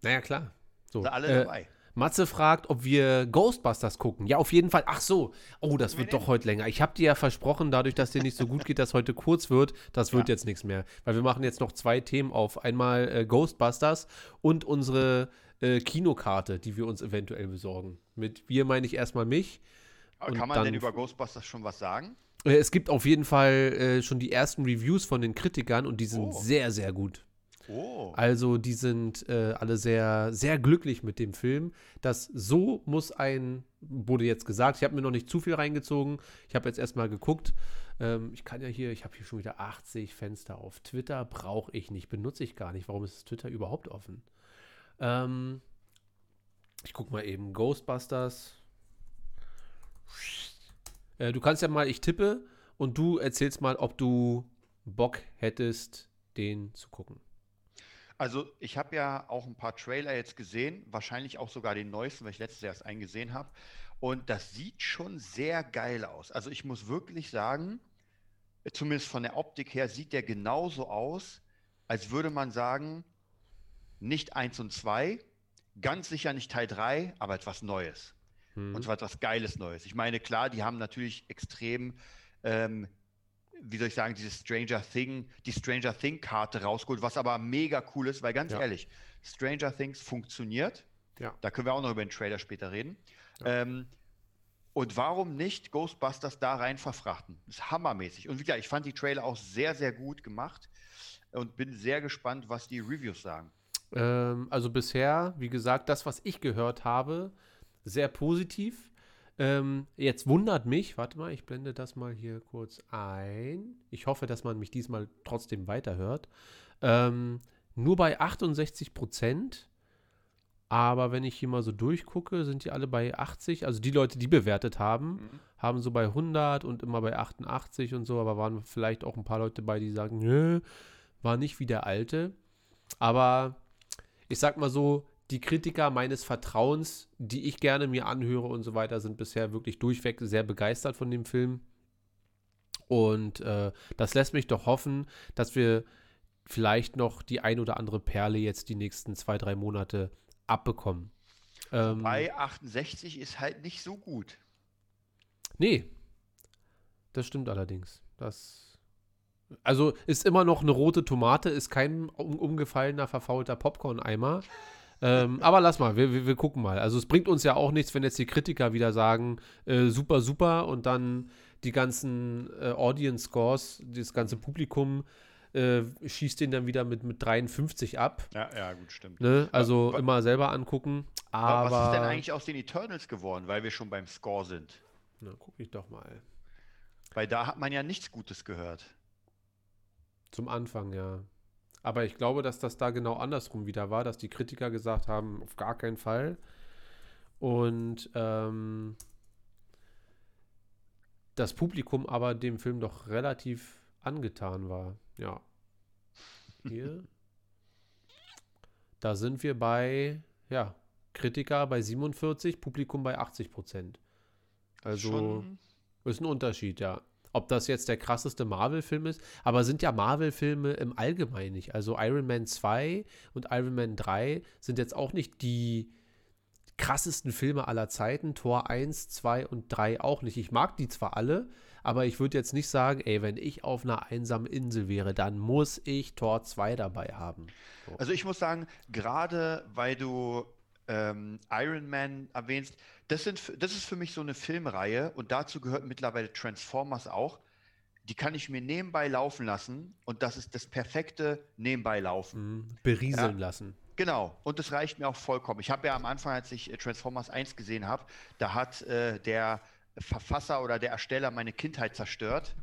Naja, klar. So. Sind alle äh, dabei. Matze fragt, ob wir Ghostbusters gucken. Ja, auf jeden Fall. Ach so. Oh, das wir wird doch heute länger. Ich habe dir ja versprochen, dadurch, dass dir nicht so gut geht, dass heute kurz wird. Das wird Ja. jetzt nichts mehr. Weil wir machen jetzt noch zwei Themen auf. Einmal äh, Ghostbusters und unsere äh, Kinokarte, die wir uns eventuell besorgen. Mit wir meine ich erstmal mich. Aber kann man denn über Ghostbusters schon was sagen? Äh, Es gibt auf jeden Fall äh, schon die ersten Reviews von den Kritikern und die sind Oh. sehr, sehr gut. Oh. Also die sind äh, alle sehr, sehr glücklich mit dem Film. Das so muss ein, wurde jetzt gesagt, ich habe mir noch nicht zu viel reingezogen. Ich habe jetzt erstmal geguckt. Ähm, ich kann ja hier, ich habe hier schon wieder 80 Fenster auf Twitter, brauche ich nicht, benutze ich gar nicht. Warum ist Twitter überhaupt offen? Ähm, ich gucke mal eben, Ghostbusters. Äh, du kannst ja mal, ich tippe und du erzählst mal, ob du Bock hättest, den zu gucken. Also ich habe ja auch ein paar Trailer jetzt gesehen, wahrscheinlich auch sogar den neuesten, weil ich letztes Jahr erst einen gesehen habe. Und das sieht schon sehr geil aus. Also ich muss wirklich sagen, zumindest von der Optik her, sieht der genauso aus, als würde man sagen, nicht 1 und 2, ganz sicher nicht Teil 3, aber etwas Neues. Hm. Und zwar etwas Geiles Neues. Ich meine, klar, die haben natürlich extrem, ähm, wie soll ich sagen, dieses Stranger Thing, die Stranger Thing-Karte rausgeholt, was aber mega cool ist, weil ganz Ja. ehrlich, Stranger Things funktioniert. Ja. Da können wir auch noch über den Trailer später reden. Ähm, und warum nicht Ghostbusters da rein verfrachten? Das ist hammermäßig. Und wie gesagt, ich fand die Trailer auch sehr, sehr gut gemacht und bin sehr gespannt, was die Reviews sagen. Ähm, also bisher, wie gesagt, das, was ich gehört habe, sehr positiv. Ähm, jetzt wundert mich, warte mal, ich blende das mal hier kurz ein. Ich hoffe, dass man mich diesmal trotzdem weiterhört. Ähm, nur bei 68 Prozent. Aber wenn ich hier mal so durchgucke, sind die alle bei 80. Also die Leute, die bewertet haben, haben so bei 100 und immer bei 88 und so. Aber waren vielleicht auch ein paar Leute bei, die sagen, nö, war nicht wie der alte. Aber ich sag mal so, die Kritiker meines Vertrauens, die ich gerne mir anhöre und so weiter, sind bisher wirklich durchweg sehr begeistert von dem Film. Und äh, das lässt mich doch hoffen, dass wir vielleicht noch die ein oder andere Perle jetzt die nächsten zwei, drei Monate abbekommen. Ähm, Bei 68 ist halt nicht so gut. Nee. Das stimmt allerdings. Das. Also ist immer noch eine rote Tomate, ist kein um, umgefallener, verfaulter Popcorn-Eimer. Ähm, aber lass mal, wir, wir, wir gucken mal. Also es bringt uns ja auch nichts, wenn jetzt die Kritiker wieder sagen, äh, super, super und dann die ganzen äh, Audience-Scores, das ganze Publikum äh, schießt den dann wieder mit, mit 53 ab. Ja, ja, gut, stimmt. Ne? Also wa- immer selber angucken. Aber Was ist denn eigentlich aus den Eternals geworden, weil wir schon beim Score sind? Na, guck ich doch mal. Weil da hat man ja nichts Gutes gehört. Zum Anfang, ja. Aber ich glaube, dass das da genau andersrum wieder war, dass die Kritiker gesagt haben, auf gar keinen Fall. Und ähm, das Publikum aber dem Film doch relativ angetan war. Ja. Hier. da sind wir bei, ja, Kritiker bei 47, Publikum bei 80 Prozent. Also. Schon, Ist ein Unterschied, ja. Ob das jetzt der krasseste Marvel-Film ist, aber sind ja Marvel-Filme im Allgemeinen nicht. Also Iron Man 2 und Iron Man 3 sind jetzt auch nicht die krassesten Filme aller Zeiten. Tor 1, 2 und 3 auch nicht. Ich mag die zwar alle, aber ich würde jetzt nicht sagen, ey, wenn ich auf einer einsamen Insel wäre, dann muss ich Tor 2 dabei haben. So. Also ich muss sagen, gerade weil du ähm, Iron Man erwähnst, das, sind, das ist für mich so eine Filmreihe und dazu gehört mittlerweile Transformers auch. Die kann ich mir nebenbei laufen lassen und das ist das perfekte nebenbei laufen. Mhm. Berieseln lassen. Genau, und das reicht mir auch vollkommen. Ich habe ja am Anfang, als ich äh, Transformers 1 gesehen habe, da hat äh, der Verfasser oder der Ersteller meine Kindheit zerstört,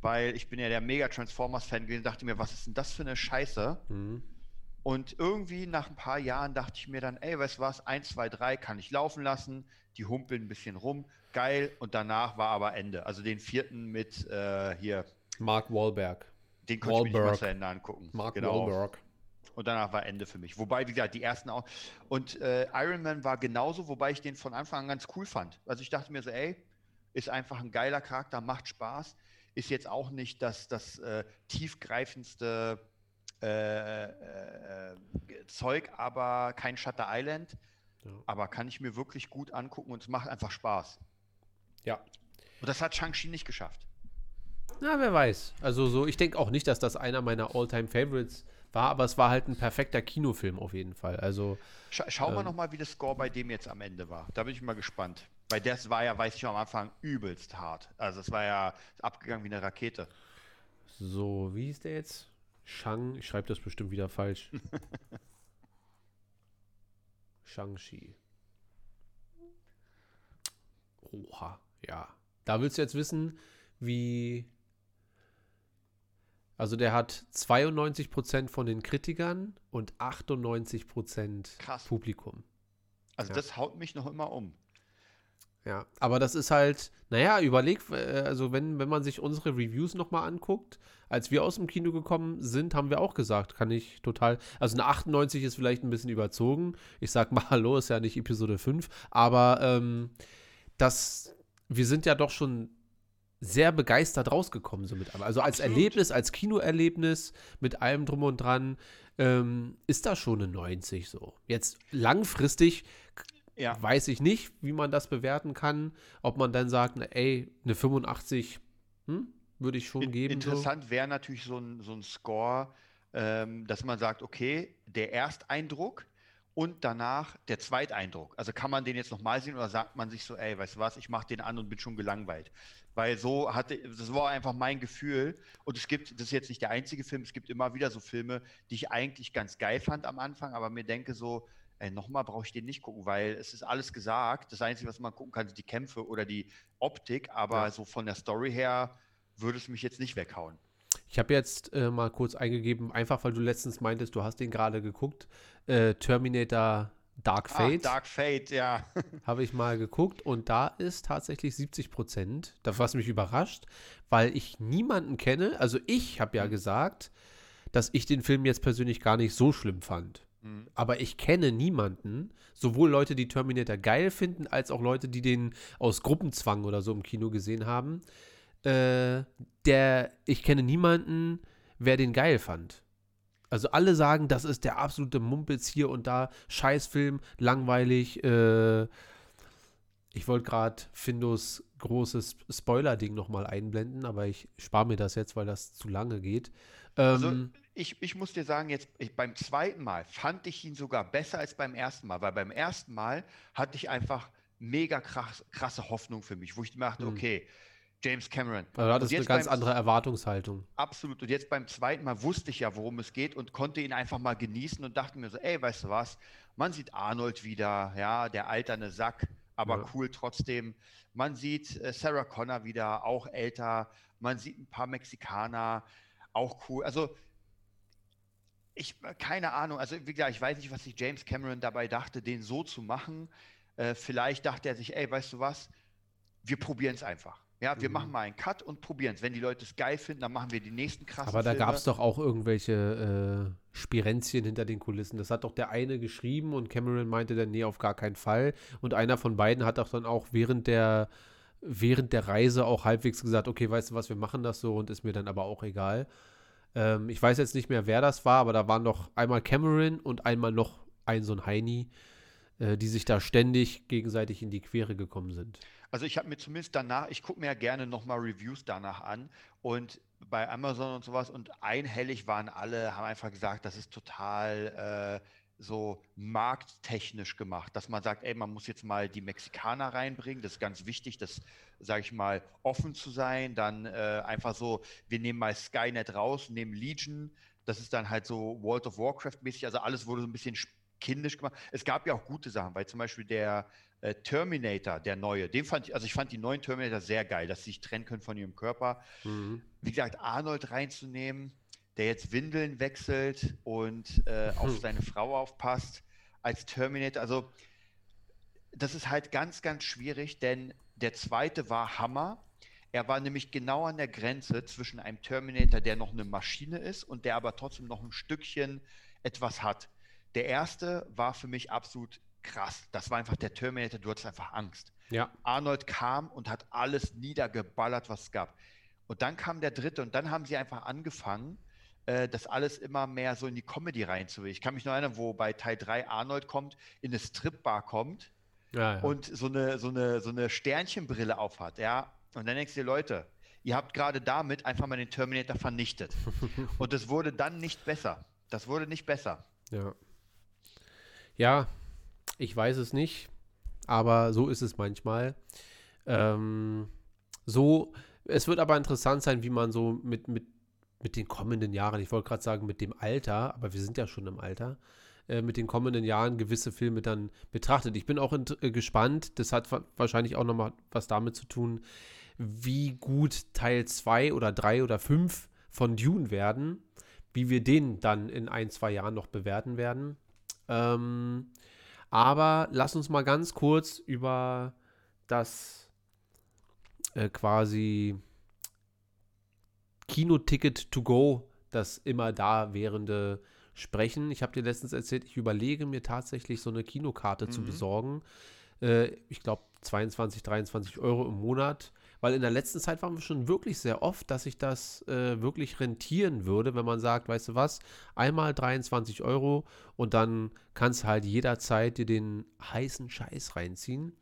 weil ich bin ja der mega Transformers-Fan gewesen, dachte mir, was ist denn das für eine Scheiße? Mhm. Und irgendwie nach ein paar Jahren dachte ich mir dann, ey, weißt du was, 1, 2, 3 kann ich laufen lassen, die humpeln ein bisschen rum, geil, und danach war aber Ende. Also den vierten mit äh, hier, Mark Wahlberg. den konnte ich mir nicht mal Wahlberg. zu Ende angucken. Mark genau. Wahlberg. Und danach war Ende für mich. Wobei, wie gesagt, die ersten auch. Und äh, Iron Man war genauso, wobei ich den von Anfang an ganz cool fand. Also ich dachte mir so, ey, ist einfach ein geiler Charakter, macht Spaß. Ist jetzt auch nicht das, das äh, tiefgreifendste äh, äh, Zeug, aber kein Shutter Island. Ja. Aber kann ich mir wirklich gut angucken und es macht einfach Spaß. Ja. Und das hat Shang-Chi nicht geschafft. Na, wer weiß. Also so, ich denke auch nicht, dass das einer meiner All-Time-Favorites war, aber es war halt ein perfekter Kinofilm auf jeden Fall. Also, Scha schauen wir Ähm. nochmal, wie der Score bei dem jetzt am Ende war. Da bin ich mal gespannt. Weil das war ja, weiß ich schon am Anfang, übelst hart. Also es war ja abgegangen wie eine Rakete. so, wie hieß der jetzt? Shang, ich schreibe das bestimmt wieder falsch. Shang-Chi. Oha, ja. Da willst du jetzt wissen, wie. Also der hat 92% von den Kritikern und 98% Krass. Publikum. Also Ja. das haut mich noch immer um. Ja, aber das ist halt, naja, überleg, äh, also wenn, wenn man sich unsere Reviews nochmal anguckt, als wir aus dem Kino gekommen sind, haben wir auch gesagt, kann ich total, also eine 98 ist vielleicht ein bisschen überzogen. Ich sag mal, hallo, ist ja nicht Episode 5, aber ähm, das, wir sind ja doch schon sehr begeistert rausgekommen so mit allem. Also als Absolut. Erlebnis, als Kinoerlebnis mit allem drum und dran, ähm, ist das schon eine 90 so. Jetzt langfristig Ja. weiß ich nicht, wie man das bewerten kann. Ob man dann sagt, na, ey, eine 85, hm, würde ich schon In geben. interessant wäre natürlich so ein, so ein Score, ähm, dass man sagt, okay, der Ersteindruck und danach der Zweiteindruck. Also kann man den jetzt nochmal sehen oder sagt man sich so, ey, weißt du was, ich mache den an und bin schon gelangweilt. Weil so hatte, das war einfach mein Gefühl. Und es gibt, das ist jetzt nicht der einzige Film, es gibt immer wieder so Filme, die ich eigentlich ganz geil fand am Anfang, aber mir denke so, ey, nochmal brauche ich den nicht gucken, weil es ist alles gesagt. Das Einzige, was man gucken kann, sind die Kämpfe oder die Optik, aber Ja. so von der Story her würde es mich jetzt nicht weghauen. Ich habe jetzt äh, mal kurz eingegeben, einfach weil du letztens meintest, du hast den gerade geguckt, äh, Terminator Dark Fate. Ach, Dark Fate, ja. habe ich mal geguckt und da ist tatsächlich 70 Prozent, was mich überrascht, weil ich niemanden kenne, also ich habe ja gesagt, dass ich den Film jetzt persönlich gar nicht so schlimm fand. Mhm. Aber ich kenne niemanden, sowohl Leute, die Terminator geil finden, als auch Leute, die den aus Gruppenzwang oder so im Kino gesehen haben. Äh, der, ich kenne niemanden, wer den geil fand. Also alle sagen, das ist der absolute Mumpitz hier und da, Scheißfilm, langweilig. Äh, ich wollte gerade Findus großes Spoiler-Ding nochmal einblenden, aber ich spare mir das jetzt, weil das zu lange geht. Ähm, Also ich, ich muss dir sagen, jetzt ich, beim zweiten Mal fand ich ihn sogar besser als beim ersten Mal, weil beim ersten Mal hatte ich einfach mega krass, krasse Hoffnung für mich, wo ich dachte, Mhm. okay, James Cameron. also hattest Und eine ganz beim- andere Erwartungshaltung. Absolut. Und jetzt beim zweiten Mal wusste ich ja, worum es geht und konnte ihn einfach mal genießen und dachte mir so, ey, weißt du was? Man sieht Arnold wieder, ja, der alterne Sack, aber Ja. cool trotzdem. Man sieht äh, Sarah Connor wieder, auch älter. Man sieht ein paar Mexikaner, auch cool. Also ich, keine Ahnung, also wie gesagt, ich weiß nicht, was sich James Cameron dabei dachte, den so zu machen. Äh, vielleicht dachte er sich, ey, weißt du was? Wir probieren es einfach. Ja, wir Mhm. machen mal einen Cut und probieren es. Wenn die Leute es geil finden, dann machen wir die nächsten krassen Aber da gab es doch auch irgendwelche äh, Spirenzchen hinter den Kulissen. Das hat doch der eine geschrieben und Cameron meinte dann, nee, auf gar keinen Fall. Und einer von beiden hat doch dann auch während der, während der Reise auch halbwegs gesagt, okay, weißt du was, wir machen das so und ist mir dann aber auch egal. Ähm, ich weiß jetzt nicht mehr, wer das war, aber da waren doch einmal Cameron und einmal noch ein so ein Heini. äh, die sich da ständig gegenseitig in die Quere gekommen sind. Also ich habe mir zumindest danach, ich gucke mir ja gerne nochmal Reviews danach an und bei Amazon und sowas und einhellig waren alle, haben einfach gesagt, das ist total äh, so markttechnisch gemacht, dass man sagt, ey, man muss jetzt mal die Mexikaner reinbringen, das ist ganz wichtig, das, sage ich mal, offen zu sein, dann äh, einfach so, wir nehmen mal Skynet raus, nehmen Legion, das ist dann halt so World of Warcraft mäßig, also alles wurde so ein bisschen kindisch gemacht. Es gab ja auch gute Sachen, weil zum Beispiel der äh, Terminator, der neue, den fand ich, also ich fand die neuen Terminator sehr geil, dass sie sich trennen können von ihrem Körper. Mhm. Wie gesagt, Arnold reinzunehmen, der jetzt Windeln wechselt und äh, auf hm. seine Frau aufpasst als Terminator. Also das ist halt ganz, ganz schwierig, denn der zweite war Hammer. Er war nämlich genau an der Grenze zwischen einem Terminator, der noch eine Maschine ist und der aber trotzdem noch ein Stückchen etwas hat. Der erste war für mich absolut krass. Das war einfach der Terminator, du hattest einfach Angst. Ja. Arnold kam und hat alles niedergeballert, was es gab. Und dann kam der dritte und dann haben sie einfach angefangen, äh, das alles immer mehr so in die Comedy reinzuwählen. Ich kann mich noch erinnern, wo bei Teil 3 Arnold kommt, in eine Stripbar kommt ja, ja. und so eine, so, eine, so eine Sternchenbrille aufhat, ja. Und dann denkst du dir, Leute, ihr habt gerade damit einfach mal den Terminator vernichtet. und es wurde dann nicht besser. Das wurde nicht besser. Ja. Ja, ich weiß es nicht, aber so ist es manchmal. Ähm, so, es wird aber interessant sein, wie man so mit, mit mit den kommenden Jahren, ich wollte gerade sagen mit dem Alter, aber wir sind ja schon im Alter, äh, mit den kommenden Jahren gewisse Filme dann betrachtet. Ich bin auch äh, gespannt, das hat wahrscheinlich auch nochmal was damit zu tun, wie gut Teil 2 oder 3 oder 5 von Dune werden, wie wir den dann in ein, zwei Jahren noch bewerten werden. Ähm, aber lass uns mal ganz kurz über das äh, quasi Kinoticket to go, das immer da währende sprechen. Ich habe dir letztens erzählt, ich überlege mir tatsächlich so eine Kinokarte mhm. zu besorgen. Äh, ich glaube 22, 23 Euro im Monat. Weil in der letzten Zeit waren wir schon wirklich sehr oft, dass sich das äh, wirklich rentieren würde, wenn man sagt, weißt du was, einmal 23 Euro und dann kannst du halt jederzeit dir den heißen Scheiß reinziehen.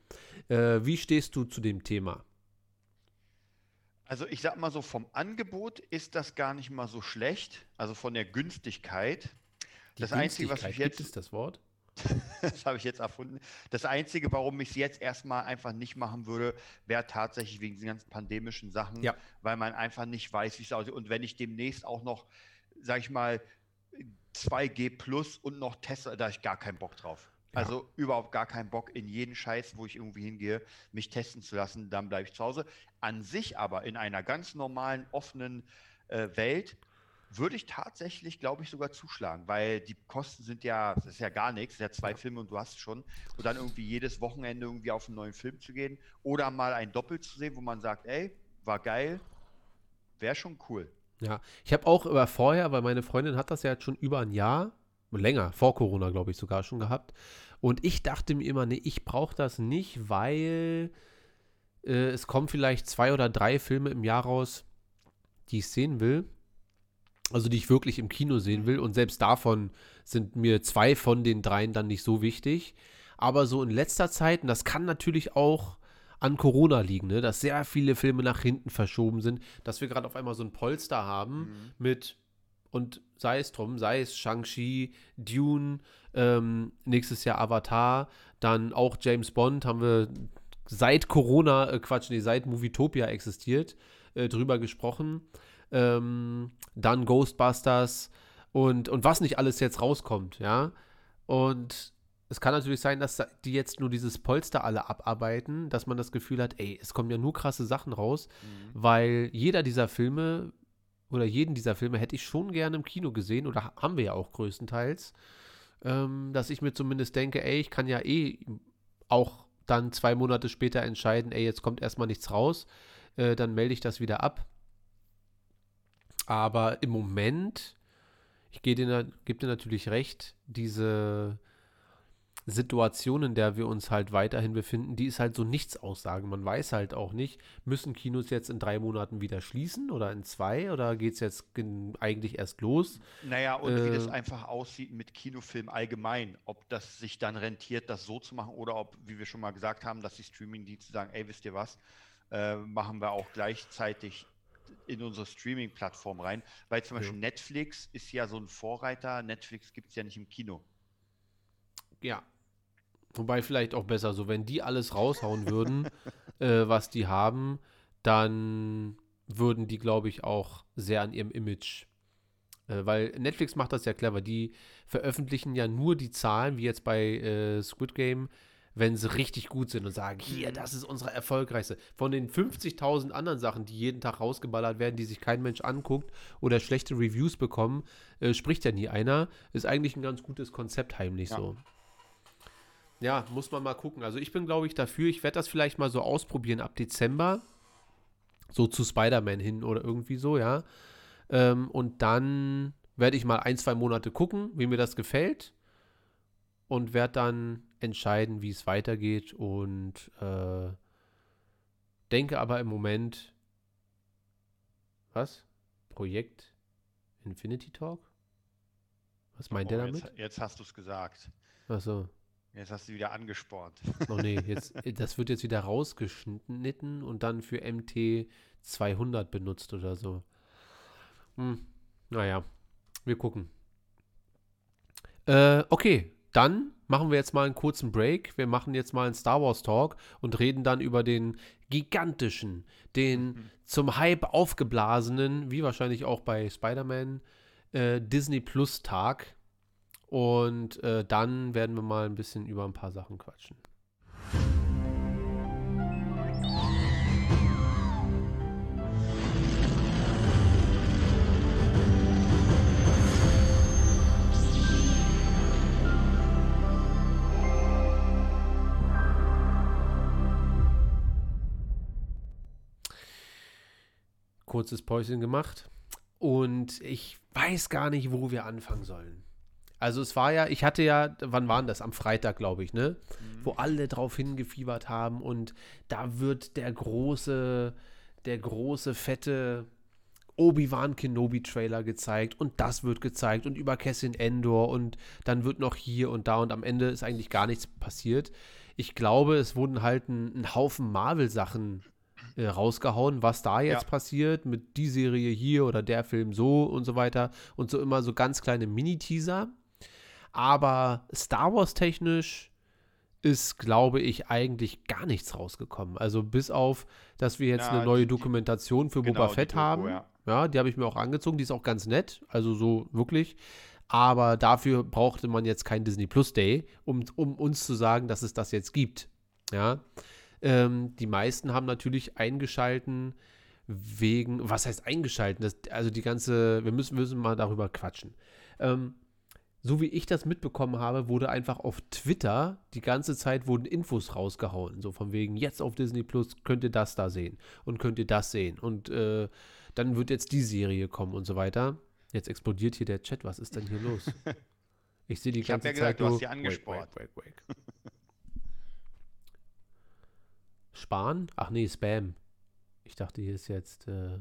Äh, wie stehst du zu dem Thema? Also ich sag mal so, vom Angebot ist das gar nicht mal so schlecht, also von der Günstigkeit. Die das Einzige, was ich jetzt. Gibt es das Wort? das habe ich jetzt erfunden. Das Einzige, warum ich es jetzt erstmal einfach nicht machen würde, wäre tatsächlich wegen diesen ganzen pandemischen Sachen, ja. weil man einfach nicht weiß, wie es aussieht. Und wenn ich demnächst auch noch, sag ich mal, 2G Plus und noch Tesla, da habe ich gar keinen Bock drauf. Also überhaupt gar keinen Bock in jeden Scheiß, wo ich irgendwie hingehe, mich testen zu lassen, dann bleibe ich zu Hause. An sich aber in einer ganz normalen, offenen äh, Welt würde ich tatsächlich, glaube ich, sogar zuschlagen, weil die Kosten sind ja, das ist ja gar nichts, ja zwei Filme und du hast schon. Und dann irgendwie jedes Wochenende irgendwie auf einen neuen Film zu gehen oder mal ein Doppel zu sehen, wo man sagt, ey, war geil, wäre schon cool. Ja, ich habe auch über vorher, weil meine Freundin hat das ja jetzt schon über ein Jahr, länger, vor Corona, glaube ich, sogar schon gehabt. Und ich dachte mir immer, nee, ich brauche das nicht, weil äh, es kommen vielleicht zwei oder drei Filme im Jahr raus, die ich sehen will. Also die ich wirklich im Kino sehen will. Und selbst davon sind mir zwei von den dreien dann nicht so wichtig. Aber so in letzter Zeit, und das kann natürlich auch an Corona liegen, ne? dass sehr viele Filme nach hinten verschoben sind, dass wir gerade auf einmal so ein Polster haben mhm. mit und sei es drum, sei es Shang-Chi, Dune, ähm, nächstes Jahr Avatar, dann auch James Bond haben wir seit Corona, äh, Quatsch, nee, seit Movietopia existiert, äh, drüber gesprochen. Ähm, dann Ghostbusters und, und was nicht alles jetzt rauskommt, ja. Und es kann natürlich sein, dass die jetzt nur dieses Polster alle abarbeiten, dass man das Gefühl hat, ey, es kommen ja nur krasse Sachen raus, mhm. weil jeder dieser Filme oder jeden dieser Filme hätte ich schon gerne im Kino gesehen oder haben wir ja auch größtenteils, ähm, dass ich mir zumindest denke, ey, ich kann ja eh auch dann zwei Monate später entscheiden, ey, jetzt kommt erstmal nichts raus, äh, dann melde ich das wieder ab. Aber im Moment, ich gebe dir, geb dir natürlich recht, diese, Situation, in der wir uns halt weiterhin befinden, die ist halt so nichts aussagen. Man weiß halt auch nicht, müssen Kinos jetzt in drei Monaten wieder schließen oder in zwei oder geht es jetzt gen- eigentlich erst los? Naja, und wie das Äh, einfach aussieht mit Kinofilm allgemein. Ob das sich dann rentiert, das so zu machen oder ob, wie wir schon mal gesagt haben, dass die Streaming-Dienste sagen, ey, wisst ihr was, äh, machen wir auch gleichzeitig in unsere Streaming-Plattform rein. Weil zum Ja. Beispiel Netflix ist ja so ein Vorreiter. Netflix gibt es ja nicht im Kino. Ja. Wobei vielleicht auch besser, so wenn die alles raushauen würden, äh, was die haben, dann würden die, glaube ich, auch sehr an ihrem Image. Äh, weil Netflix macht das ja clever. Die veröffentlichen ja nur die Zahlen, wie jetzt bei äh, Squid Game, wenn sie richtig gut sind und sagen, hier, Mhm. das ist unsere erfolgreichste. Von den 50.000 anderen Sachen, die jeden Tag rausgeballert werden, die sich kein Mensch anguckt oder schlechte Reviews bekommen, äh, spricht ja nie einer. Ist eigentlich ein ganz gutes Konzept heimlich Ja. so. Ja, muss man mal gucken. Also ich bin, glaube ich, dafür. Ich werde das vielleicht mal so ausprobieren ab Dezember. So zu Spider-Man hin oder irgendwie so, ja. Ähm, und dann werde ich mal ein, zwei Monate gucken, wie mir das gefällt. Und werde dann entscheiden, wie es weitergeht. Und äh, denke aber im Moment. Was? Projekt Infinity Talk? Was meint Oh, der damit? Jetzt, jetzt hast du es gesagt. Achso. Jetzt hast du wieder angespornt. Oh nee, jetzt, das wird jetzt wieder rausgeschnitten und dann für MT 200 benutzt oder so. Hm, naja, wir gucken. Äh, okay, dann machen wir jetzt mal einen kurzen Break. Wir machen jetzt mal einen Star Wars Talk und reden dann über den gigantischen, den zum Hype aufgeblasenen, wie wahrscheinlich auch bei Spider-Man, äh, Disney Plus Tag. Und äh, dann werden wir mal ein bisschen über ein paar Sachen quatschen. Kurzes Päuschen gemacht. Und ich weiß gar nicht, wo wir anfangen sollen. Also es war ja, ich hatte ja, wann waren das? Am Freitag, glaube ich, ne? Wo alle drauf hingefiebert haben und da wird der große, der große, fette Obi-Wan Kenobi-Trailer gezeigt und das wird gezeigt und über Cassian Endor und dann wird noch hier und da und am Ende ist eigentlich gar nichts passiert. Ich glaube, es wurden halt ein, ein Haufen Marvel-Sachen äh, rausgehauen, was da jetzt Ja. passiert mit die Serie hier oder der Film so und so weiter und so immer so ganz kleine Mini-Teaser. Aber Star Wars technisch ist, glaube ich, eigentlich gar nichts rausgekommen. Also bis auf, dass wir jetzt Ja, eine neue die- Dokumentation für genau, Boba Fett Doku, haben. ja. Ja, die habe ich mir auch angezogen. Die ist auch ganz nett. Also so wirklich. Aber dafür brauchte man jetzt kein Disney Plus Day, um, um uns zu sagen, dass es das jetzt gibt. Ja. Ähm, die meisten haben natürlich eingeschalten wegen, was heißt eingeschalten? Das, also die ganze, wir müssen, müssen mal darüber quatschen. Ähm, so wie ich das mitbekommen habe, wurde einfach auf Twitter die ganze Zeit wurden Infos rausgehauen. So von wegen, jetzt auf Disney Plus könnt ihr das da sehen und könnt ihr das sehen. Und äh, dann wird jetzt die Serie kommen und so weiter. Jetzt explodiert hier der Chat. Was ist denn hier los? Ich sehe die Ich hab ganze ja Zeit gesagt, du hast nur- sie angespornt. Wake, wake, wake, wake. Spahn? Ach nee, Spam. Ich dachte, hier ist jetzt äh,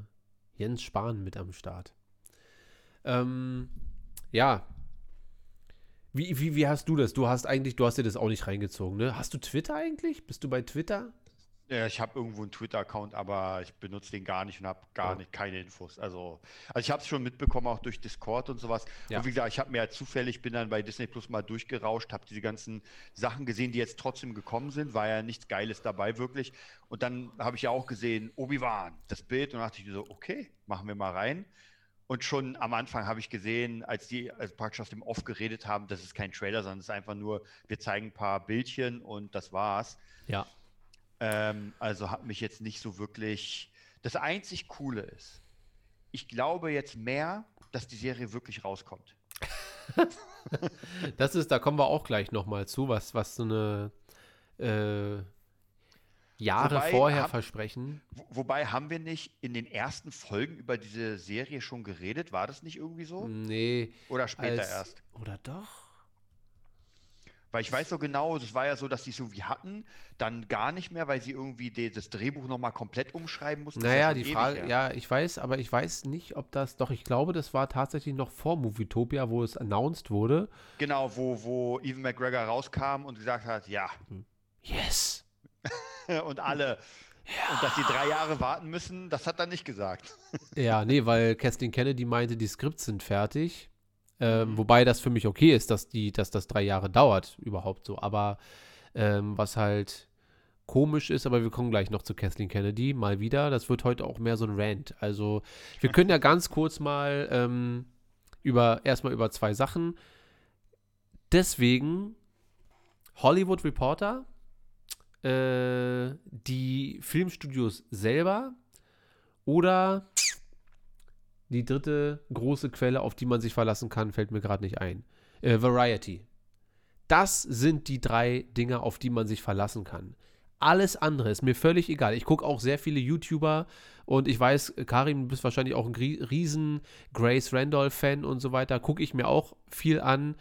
Jens Spahn mit am Start. Ähm, ja. Wie, wie, wie hast du das? Du hast eigentlich, du hast dir das auch nicht reingezogen, ne? Hast du Twitter eigentlich? Bist du bei Twitter? Ja, ich habe irgendwo einen Twitter-Account, aber ich benutze den gar nicht und habe gar Ja. nicht keine Infos. Also, also ich habe es schon mitbekommen, auch durch Discord und sowas. Ja. Und wie gesagt, ich habe mir ja zufällig, bin dann bei Disney Plus mal durchgerauscht, habe diese ganzen Sachen gesehen, die jetzt trotzdem gekommen sind. War ja nichts Geiles dabei, wirklich. Und dann habe ich ja auch gesehen, Obi-Wan, das Bild, und dachte ich so, okay, machen wir mal rein. Und schon am Anfang habe ich gesehen, als die also praktisch aus dem Off geredet haben, das ist kein Trailer, sondern es ist einfach nur, wir zeigen ein paar Bildchen und das war's. Ja. Ähm, also hat mich jetzt nicht so wirklich. Das einzig Coole ist, ich glaube jetzt mehr, dass die Serie wirklich rauskommt. Das ist, da kommen wir auch gleich nochmal zu, was, was so eine äh, Jahre Wobei, vorher hab- versprechen. Wo, wobei haben wir nicht in den ersten Folgen über diese Serie schon geredet? War das nicht irgendwie so? Nee. Oder später als, erst? Oder doch? Weil ich weiß so genau, das war ja so, dass die es irgendwie hatten, dann gar nicht mehr, weil sie irgendwie die, das Drehbuch nochmal komplett umschreiben mussten. Naja, die Frage, her. ja, ich weiß, aber ich weiß nicht, ob das, doch, ich glaube, das war tatsächlich noch vor Movietopia, wo es announced wurde. Genau, wo, wo Evan McGregor rauskam und gesagt hat, ja. Yes! Und alle. Und dass die drei Jahre warten müssen, das hat er nicht gesagt. Ja, nee, weil Kathleen Kennedy meinte, die Skripts sind fertig. Ähm, Mhm. Wobei das für mich okay ist, dass, die, dass das drei Jahre dauert, überhaupt so. Aber ähm, was halt komisch ist, aber wir kommen gleich noch zu Kathleen Kennedy, mal wieder. Das wird heute auch mehr so ein Rant. Also, wir können ja ganz kurz mal ähm, über, erstmal über zwei Sachen. Deswegen Hollywood Reporter, äh, die Filmstudios selber oder die dritte große Quelle, auf die man sich verlassen kann, fällt mir gerade nicht ein. Äh, Variety. Das sind die drei Dinge, auf die man sich verlassen kann. Alles andere ist mir völlig egal. Ich gucke auch sehr viele YouTuber und ich weiß, Karim, du bist wahrscheinlich auch ein riesen Grace Randolph-Fan und so weiter. Gucke ich mir auch viel an.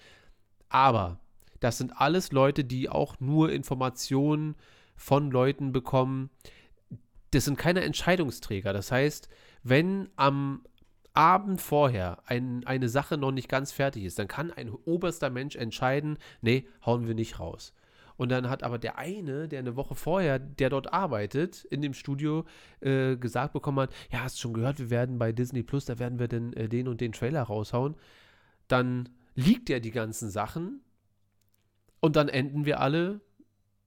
Aber das sind alles Leute, die auch nur Informationen von Leuten bekommen. Das sind keine Entscheidungsträger. Das heißt, wenn am Abend vorher ein, eine Sache noch nicht ganz fertig ist, dann kann ein oberster Mensch entscheiden, nee, hauen wir nicht raus. Und dann hat aber der eine, der eine Woche vorher, der dort arbeitet, in dem Studio, äh, gesagt bekommen hat, ja, hast schon gehört, wir werden bei Disney Plus, da werden wir denn äh, den und den Trailer raushauen. Dann liegt ja die ganzen Sachen und dann enden wir alle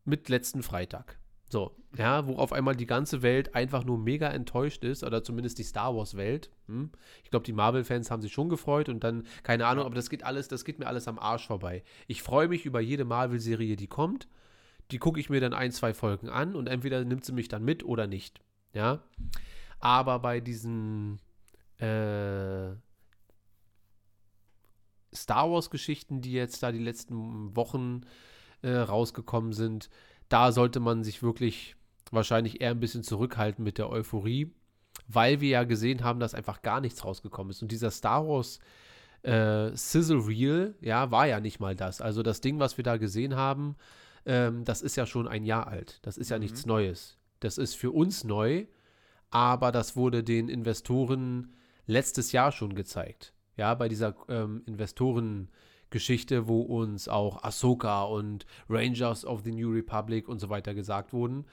mit letzten Freitag. So, ja, wo auf einmal die ganze Welt einfach nur mega enttäuscht ist, oder zumindest die Star Wars-Welt. Hm? Ich glaube, die Marvel-Fans haben sich schon gefreut und dann, keine Ahnung, aber das geht alles, das geht mir alles am Arsch vorbei. Ich freue mich über jede Marvel-Serie, die kommt. Die gucke ich mir dann ein, zwei Folgen an und entweder nimmt sie mich dann mit oder nicht. Ja. Aber bei diesen äh, Star Wars-Geschichten, die jetzt da die letzten Wochen äh, rausgekommen sind, da sollte man sich wirklich wahrscheinlich eher ein bisschen zurückhalten mit der Euphorie, weil wir ja gesehen haben, dass einfach gar nichts rausgekommen ist. Und dieser Star Wars äh, Sizzle Reel, ja, war ja nicht mal das. Also das Ding, was wir da gesehen haben, ähm, das ist ja schon ein Jahr alt. Das ist ja nichts Neues. Das ist für uns neu, aber das wurde den Investoren letztes Jahr schon gezeigt. Ja, bei dieser ähm, Investorengeschichte, wo uns auch Ahsoka und Rangers of the New Republic und so weiter gesagt wurden.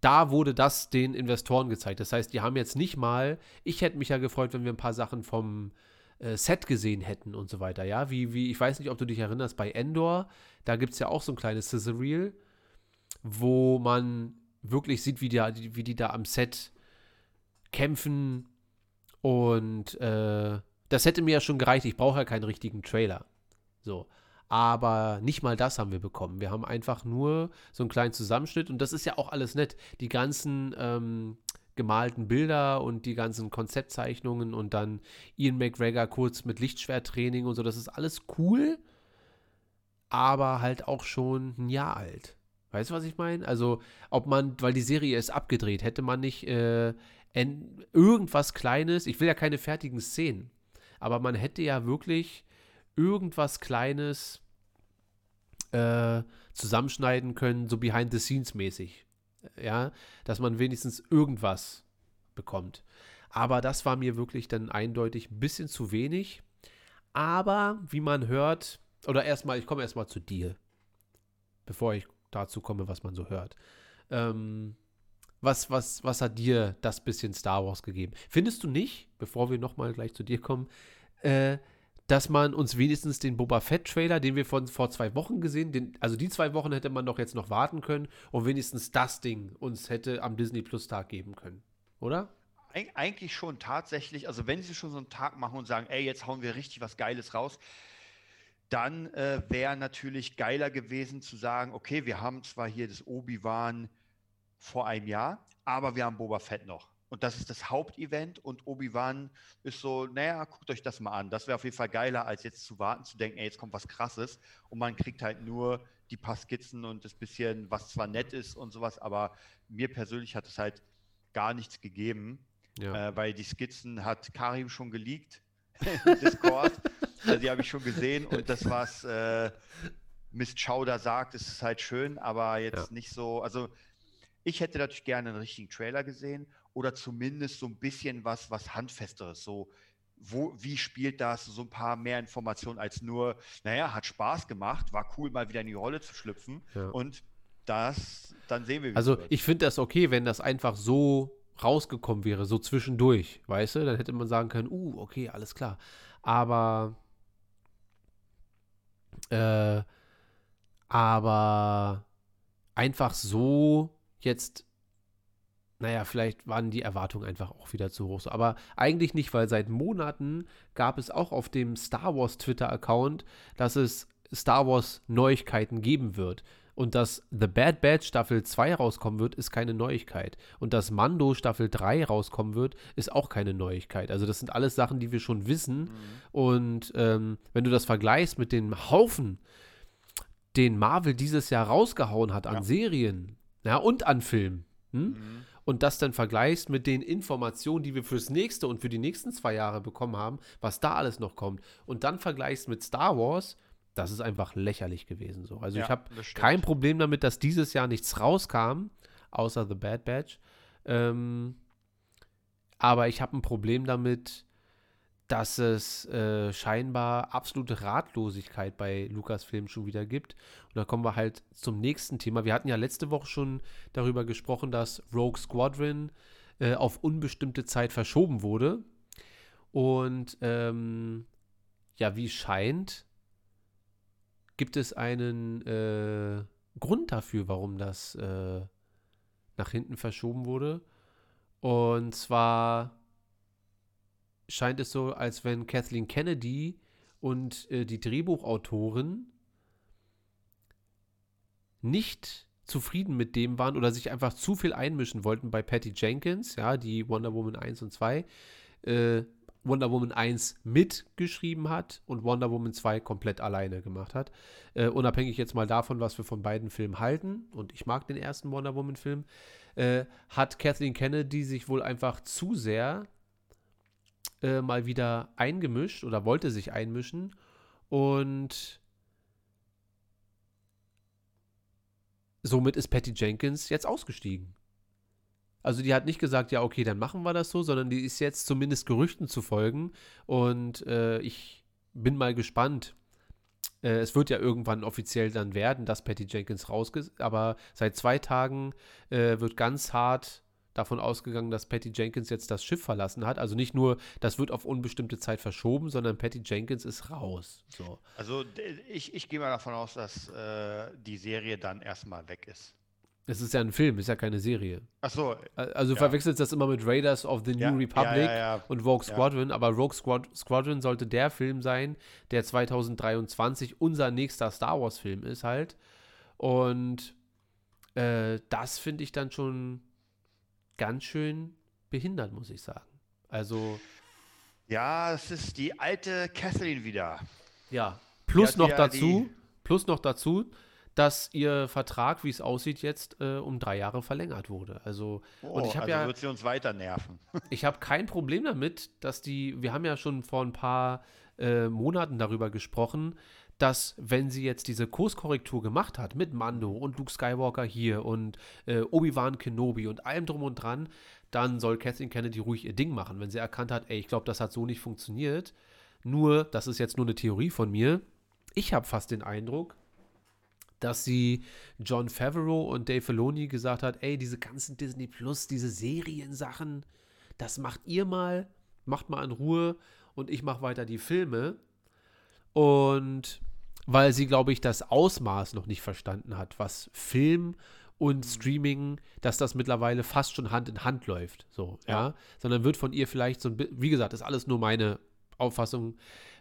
Da wurde das den Investoren gezeigt. Das heißt, die haben jetzt nicht mal, ich hätte mich ja gefreut, wenn wir ein paar Sachen vom äh, Set gesehen hätten und so weiter, ja. Wie, wie, ich weiß nicht, ob du dich erinnerst, bei Endor, da gibt es ja auch so ein kleines Sizzle Reel, wo man wirklich sieht, wie die, wie die da am Set kämpfen und äh, das hätte mir ja schon gereicht. Ich brauche ja keinen richtigen Trailer. So. Aber nicht mal das haben wir bekommen. Wir haben einfach nur so einen kleinen Zusammenschnitt und das ist ja auch alles nett. Die ganzen ähm, gemalten Bilder und die ganzen Konzeptzeichnungen und dann Ian McGregor kurz mit Lichtschwerttraining und so, das ist alles cool, aber halt auch schon ein Jahr alt. Weißt du, was ich meine? Also, ob man, weil die Serie ist abgedreht, hätte man nicht äh, en- irgendwas Kleines, ich will ja keine fertigen Szenen, aber man hätte ja wirklich irgendwas Kleines äh, zusammenschneiden können, so behind the scenes mäßig. Ja, dass man wenigstens irgendwas bekommt. Aber das war mir wirklich dann eindeutig ein bisschen zu wenig. Aber wie man hört, oder erstmal, ich komme erstmal zu dir, bevor ich dazu komme, was man so hört. Ähm, was, was, was hat dir das bisschen Star Wars gegeben? Findest du nicht, bevor wir nochmal gleich zu dir kommen, äh, dass man uns wenigstens den Boba Fett-Trailer, den wir von vor zwei Wochen gesehen, den, also die zwei Wochen hätte man doch jetzt noch warten können und wenigstens das Ding uns hätte am Disney Plus Tag geben können, oder? Eig eigentlich schon tatsächlich, also wenn sie schon so einen Tag machen und sagen, ey, jetzt hauen wir richtig was Geiles raus, dann äh, wäre natürlich geiler gewesen zu sagen, okay, wir haben zwar hier das Obi-Wan vor einem Jahr, aber wir haben Boba Fett noch. Und das ist das Hauptevent und Obi-Wan ist so, naja, guckt euch das mal an. Das wäre auf jeden Fall geiler, als jetzt zu warten, zu denken, ey, jetzt kommt was Krasses und man kriegt halt nur die paar Skizzen und das bisschen, was zwar nett ist und sowas, aber mir persönlich hat es halt gar nichts gegeben. Ja. Äh, weil die Skizzen hat Karim schon geleakt im Discord. also die habe ich schon gesehen und das war's. Äh, Mist Schauder sagt, ist halt schön, aber jetzt Ja. nicht so. Also ich hätte natürlich gerne einen richtigen Trailer gesehen oder zumindest so ein bisschen was, was Handfesteres. So, wo, wie spielt das? So ein paar mehr Informationen als nur, naja, hat Spaß gemacht, war cool, mal wieder in die Rolle zu schlüpfen. Ja. Und das, dann sehen wir, wie Also ich finde das okay, wenn das einfach so rausgekommen wäre, so zwischendurch, weißt du? Dann hätte man sagen können, uh, okay, alles klar. Aber äh, aber einfach so jetzt, naja, vielleicht waren die Erwartungen einfach auch wieder zu hoch. Aber eigentlich nicht, weil seit Monaten gab es auch auf dem Star Wars Twitter-Account, dass es Star Wars Neuigkeiten geben wird. Und dass The Bad Batch Staffel 2 rauskommen wird, ist keine Neuigkeit. Und dass Mando Staffel 3 rauskommen wird, ist auch keine Neuigkeit. Also das sind alles Sachen, die wir schon wissen. Und ähm, wenn du das vergleichst mit dem Haufen, den Marvel dieses Jahr rausgehauen hat an Ja. Serien ja, und an Filmen, hm? Mhm. und das dann vergleichst mit den Informationen, die wir fürs nächste und für die nächsten zwei Jahre bekommen haben, was da alles noch kommt, und dann vergleichst mit Star Wars, das ist einfach lächerlich gewesen. So. Also Ja, ich habe kein Problem damit, dass dieses Jahr nichts rauskam, außer The Bad Batch. Ähm, aber ich habe ein Problem damit, dass es äh, scheinbar absolute Ratlosigkeit bei Lukas-Filmen schon wieder gibt. Und da kommen wir halt zum nächsten Thema. Wir hatten ja letzte Woche schon darüber gesprochen, dass Rogue Squadron äh, auf unbestimmte Zeit verschoben wurde. Und ähm, ja, wie scheint, gibt es einen äh, Grund dafür, warum das äh, nach hinten verschoben wurde. Und zwar scheint es so, als wenn Kathleen Kennedy und äh, die Drehbuchautorin nicht zufrieden mit dem waren oder sich einfach zu viel einmischen wollten bei Patty Jenkins, ja, die Wonder Woman 1 und 2, äh, Wonder Woman 1 mitgeschrieben hat und Wonder Woman 2 komplett alleine gemacht hat. Äh, unabhängig jetzt mal davon, was wir von beiden Filmen halten, und ich mag den ersten Wonder Woman-Film, äh, hat Kathleen Kennedy sich wohl einfach zu sehr äh, mal wieder eingemischt oder wollte sich einmischen und somit ist Patty Jenkins jetzt ausgestiegen. Also die hat nicht gesagt, ja, okay, dann machen wir das so, sondern die ist jetzt zumindest Gerüchten zu folgen. Und äh, ich bin mal gespannt. Äh, es wird ja irgendwann offiziell dann werden, dass Patty Jenkins rausgeht. Aber seit zwei Tagen äh, wird ganz hart davon ausgegangen, dass Patty Jenkins jetzt das Schiff verlassen hat. Also nicht nur, das wird auf unbestimmte Zeit verschoben, sondern Patty Jenkins ist raus. So. Also ich, ich gehe mal davon aus, dass äh, die Serie dann erstmal weg ist. Es ist ja ein Film, ist ja keine Serie. Achso, Also du Ja. verwechselst das immer mit Raiders of the New Ja, ja, Republic ja, und Rogue. Squadron, aber Rogue Squad Squadron sollte der Film sein, der 2023 unser nächster Star Wars Film ist halt. Und äh, das finde ich dann schon ganz schön behindert, muss ich sagen. Also, ja, es ist die alte Kathleen wieder. ja. Plus noch ja dazu, plus noch dazu, dass ihr Vertrag, wie es aussieht, jetzt äh, um drei Jahre verlängert wurde. Also, Oh, und ich habe also ja. wird sie uns weiter nerven. Ich habe kein Problem damit, dass die, wir haben ja schon vor ein paar äh, Monaten darüber gesprochen, dass wenn sie jetzt diese Kurskorrektur gemacht hat mit Mando und Luke Skywalker hier und äh, Obi-Wan Kenobi und allem drum und dran, dann soll Kathleen Kennedy ruhig ihr Ding machen, wenn sie erkannt hat, ey, ich glaube, das hat so nicht funktioniert. Nur, das ist jetzt nur eine Theorie von mir, ich habe fast den Eindruck, dass sie John Favreau und Dave Filoni gesagt hat, ey, diese ganzen Disney Plus, diese Seriensachen, das macht ihr mal, macht mal in Ruhe und ich mache weiter die Filme. Und weil sie, glaube ich, das Ausmaß noch nicht verstanden hat, was Film und Streaming, dass das mittlerweile fast schon Hand in Hand läuft. So, ja. Ja. Sondern wird von ihr vielleicht so ein bi- wie gesagt, ist alles nur meine Auffassung,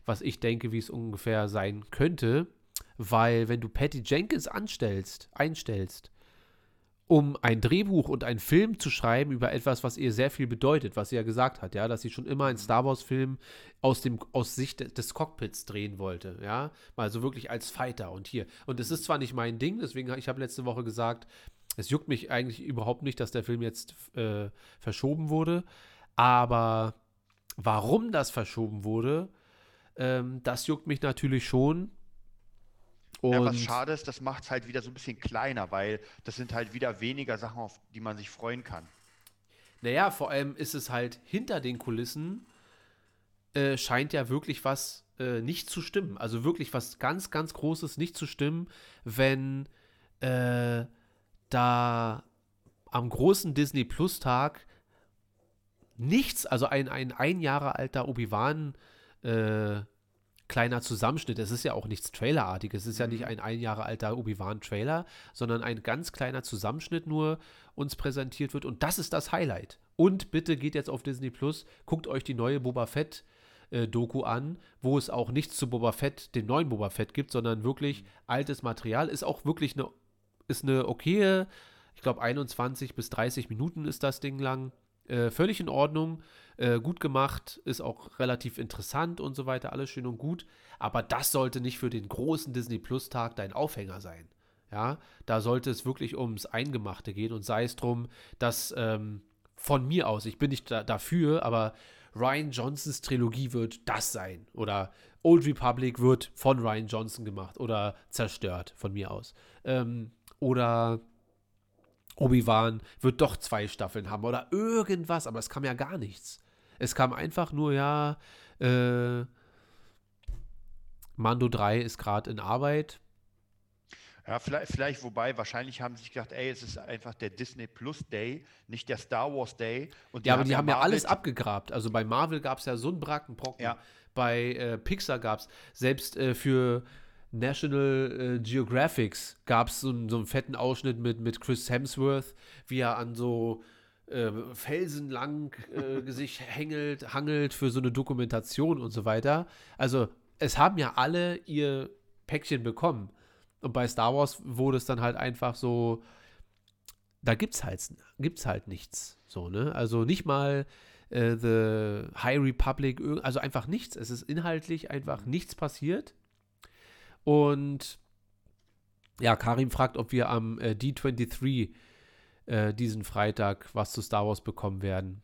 was ich denke, wie es ungefähr sein könnte. Weil, wenn du Patty Jenkins anstellst, einstellst, um ein Drehbuch und einen Film zu schreiben über etwas, was ihr sehr viel bedeutet, was sie ja gesagt hat, ja, dass sie schon immer einen Star Wars-Film aus dem aus Sicht de- des Cockpits drehen wollte, ja, mal so wirklich als Fighter und hier. Und es ist zwar nicht mein Ding, deswegen ich habe letzte Woche gesagt, es juckt mich eigentlich überhaupt nicht, dass der Film jetzt äh, verschoben wurde, aber warum das verschoben wurde, ähm, das juckt mich natürlich schon. Ja, was Und- schade ist, das macht es halt wieder so ein bisschen kleiner, weil das sind halt wieder weniger Sachen, auf die man sich freuen kann. Naja, vor allem ist es halt hinter den Kulissen, äh, scheint ja wirklich was äh, nicht zu stimmen. Also wirklich was ganz, ganz Großes nicht zu stimmen, wenn äh, da am großen Disney Plus Tag nichts, also ein, ein ein Jahre alter Obi-Wan äh, kleiner Zusammenschnitt. Es ist ja auch nichts Trailerartiges. Es ist ja nicht ein ein Jahre alter Obi-Wan-Trailer, sondern ein ganz kleiner Zusammenschnitt nur uns präsentiert wird. Und das ist das Highlight. Und bitte geht jetzt auf Disney Plus, guckt euch die neue Boba Fett äh, Doku an, wo es auch nichts zu Boba Fett, dem neuen Boba Fett gibt, sondern wirklich altes Material. Ist auch wirklich eine, ist eine okaye, ich glaube 21 bis 30 Minuten ist das Ding lang. Äh, völlig in Ordnung, äh, gut gemacht, ist auch relativ interessant und so weiter, alles schön und gut. Aber das sollte nicht für den großen Disney Plus Tag dein Aufhänger sein. Ja, da sollte es wirklich ums Eingemachte gehen und sei es drum, dass ähm, von mir aus, ich bin nicht da, dafür, aber Ryan Johnsons Trilogie wird das sein. Oder Old Republic wird von Ryan Johnson gemacht oder zerstört, von mir aus. Ähm, oder Obi-Wan wird doch zwei Staffeln haben oder irgendwas, aber es kam ja gar nichts. Es kam einfach nur, ja, äh, Mando 3 ist gerade in Arbeit. Ja, vielleicht, vielleicht, wobei, wahrscheinlich haben sie sich gedacht, ey, es ist einfach der Disney Plus Day, nicht der Star Wars Day. Und Ja, aber die haben ja Marvel- alles abgegrabt. Also bei Marvel gab es ja so einen Brackenbrocken. Ja. Bei äh, Pixar gab es, selbst äh, für National äh, Geographics gab es so, einen- so einen fetten Ausschnitt mit, mit Chris Hemsworth, wie er an so äh, Felsen lang äh, sich hängelt, hangelt für so eine Dokumentation und so weiter. Also es haben ja alle ihr Päckchen bekommen. Und bei Star Wars wurde es dann halt einfach so, da gibt's halt, gibt's halt nichts. So, ne? Also nicht mal äh, The High Republic, also einfach nichts. Es ist inhaltlich einfach nichts passiert. Und ja, Karim fragt, ob wir am äh, D23 äh, diesen Freitag was zu Star Wars bekommen werden.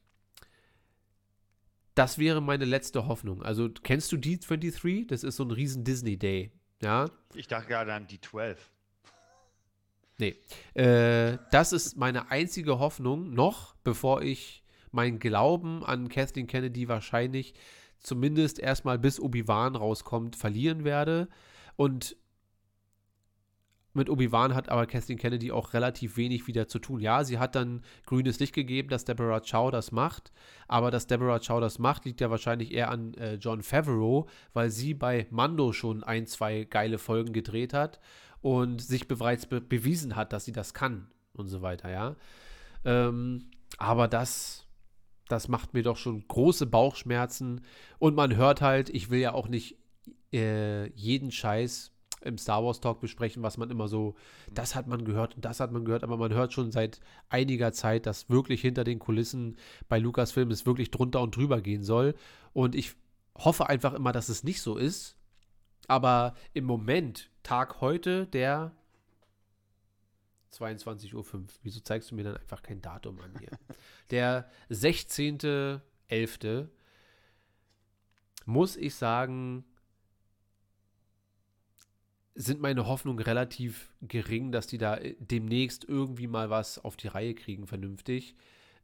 Das wäre meine letzte Hoffnung. Also, kennst du D23? Das ist so ein riesen Disney Day. Ja, Ich dachte gerade an die 12. Nee. Äh, das ist meine einzige Hoffnung noch, bevor ich meinen Glauben an Kathleen Kennedy wahrscheinlich zumindest erstmal bis Obi-Wan rauskommt, verlieren werde. Und mit Obi-Wan hat aber Kathleen Kennedy auch relativ wenig wieder zu tun. Ja, sie hat dann grünes Licht gegeben, dass Deborah Chow das macht. Aber dass Deborah Chow das macht, liegt ja wahrscheinlich eher an äh, John Favreau, weil sie bei Mando schon ein, zwei geile Folgen gedreht hat und sich bereits be bewiesen hat, dass sie das kann und so weiter, ja. Ähm, aber das, das macht mir doch schon große Bauchschmerzen. Und man hört halt, ich will ja auch nicht äh, jeden Scheiß im Star Wars Talk besprechen, was man immer so, das hat man gehört und das hat man gehört, aber man hört schon seit einiger Zeit, dass wirklich hinter den Kulissen bei Lucasfilm es wirklich drunter und drüber gehen soll. Und ich hoffe einfach immer, dass es nicht so ist. Aber im Moment, Tag heute, der 22.05 Uhr. Wieso zeigst du mir dann einfach kein Datum an hier? Der 16.11. muss ich sagen, sind meine Hoffnungen relativ gering, dass die da äh, demnächst irgendwie mal was auf die Reihe kriegen, vernünftig.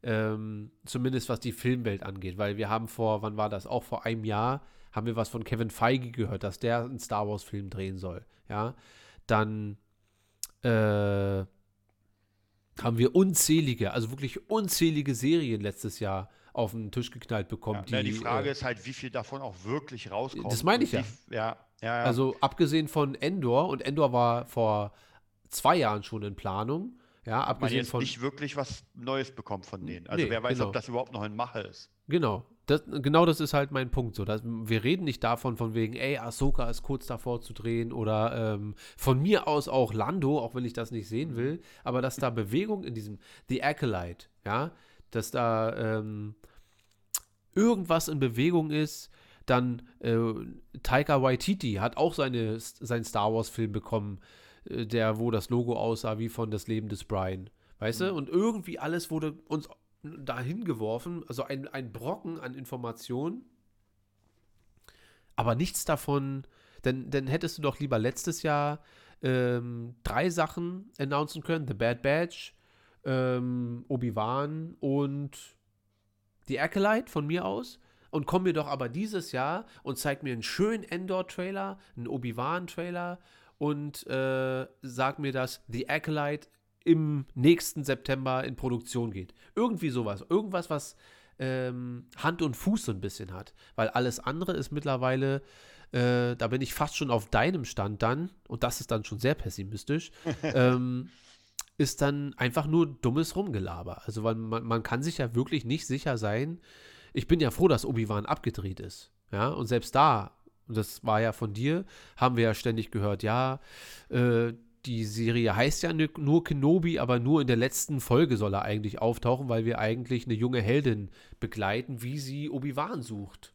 Ähm, zumindest was die Filmwelt angeht, weil wir haben vor, wann war das? Auch vor einem Jahr haben wir was von Kevin Feige gehört, dass der einen Star Wars Film drehen soll. Ja, dann äh, haben wir unzählige, also wirklich unzählige Serien letztes Jahr auf den Tisch geknallt bekommen. Ja, die, die, Frage äh, ist halt, wie viel davon auch wirklich rauskommt. Das meine ich ja. wie- Ja, ja, ja. Also abgesehen von Endor, und Endor war vor zwei Jahren schon in Planung, ja, man abgesehen jetzt von. nicht wirklich was Neues bekommt von denen. Also Nee, wer weiß, genau. ob das überhaupt noch in Mache ist. Genau. Das, genau das ist halt mein Punkt. So, dass, wir reden nicht davon, von wegen, ey, Ahsoka ist kurz davor zu drehen oder ähm, von mir aus auch Lando, auch wenn ich das nicht sehen will, aber dass da Bewegung in diesem The Acolyte, ja, dass da ähm, irgendwas in Bewegung ist, dann äh, Taika Waititi hat auch seine, seinen Star Wars-Film bekommen, äh, der, wo das Logo aussah wie von Das Leben des Brian. Weißt du? Und irgendwie alles wurde uns dahin geworfen, also ein, ein Brocken an Informationen, aber nichts davon, denn, denn hättest du doch lieber letztes Jahr ähm, drei Sachen announcen können: The Bad Batch, ähm, Obi-Wan und die Acolyte von mir aus. Und komm mir doch aber dieses Jahr und zeig mir einen schönen Endor-Trailer, einen Obi-Wan-Trailer und äh, sag mir, dass The Acolyte im nächsten September in Produktion geht. Irgendwie sowas. Irgendwas, was ähm, Hand und Fuß so ein bisschen hat. Weil alles andere ist mittlerweile, äh, da bin ich fast schon auf deinem Stand dann, und das ist dann schon sehr pessimistisch, ähm, ist dann einfach nur dummes Rumgelaber. Also weil man, man kann sich ja wirklich nicht sicher sein. Ich bin ja froh, dass Obi-Wan abgedreht ist. Ja, und selbst da, das war ja von dir, haben wir ja ständig gehört, ja, äh, die Serie heißt ja nur Kenobi, aber nur in der letzten Folge soll er eigentlich auftauchen, weil wir eigentlich eine junge Heldin begleiten, wie sie Obi-Wan sucht.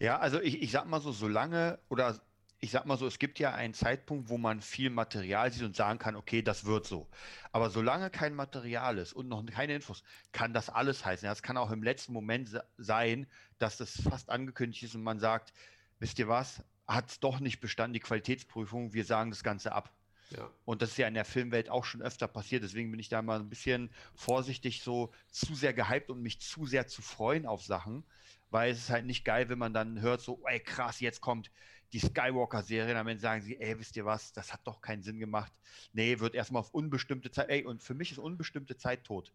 Ja, also ich, ich sag mal so, solange, oder ich sag mal so, es gibt ja einen Zeitpunkt, wo man viel Material sieht und sagen kann, okay, das wird so. Aber solange kein Material ist und noch keine Infos, kann das alles heißen. Es kann auch im letzten Moment sein, dass das fast angekündigt ist und man sagt, wisst ihr was, hat es doch nicht bestanden, die Qualitätsprüfung, wir sagen das Ganze ab. Ja. Und das ist ja in der Filmwelt auch schon öfter passiert, deswegen bin ich da mal ein bisschen vorsichtig, so zu sehr gehypt und mich zu sehr zu freuen auf Sachen, weil es ist halt nicht geil, wenn man dann hört, so, ey krass, jetzt kommt die Skywalker-Serie, dann sagen sie, ey, wisst ihr was, das hat doch keinen Sinn gemacht. Nee, wird erstmal auf unbestimmte Zeit, ey, und für mich ist unbestimmte Zeit tot.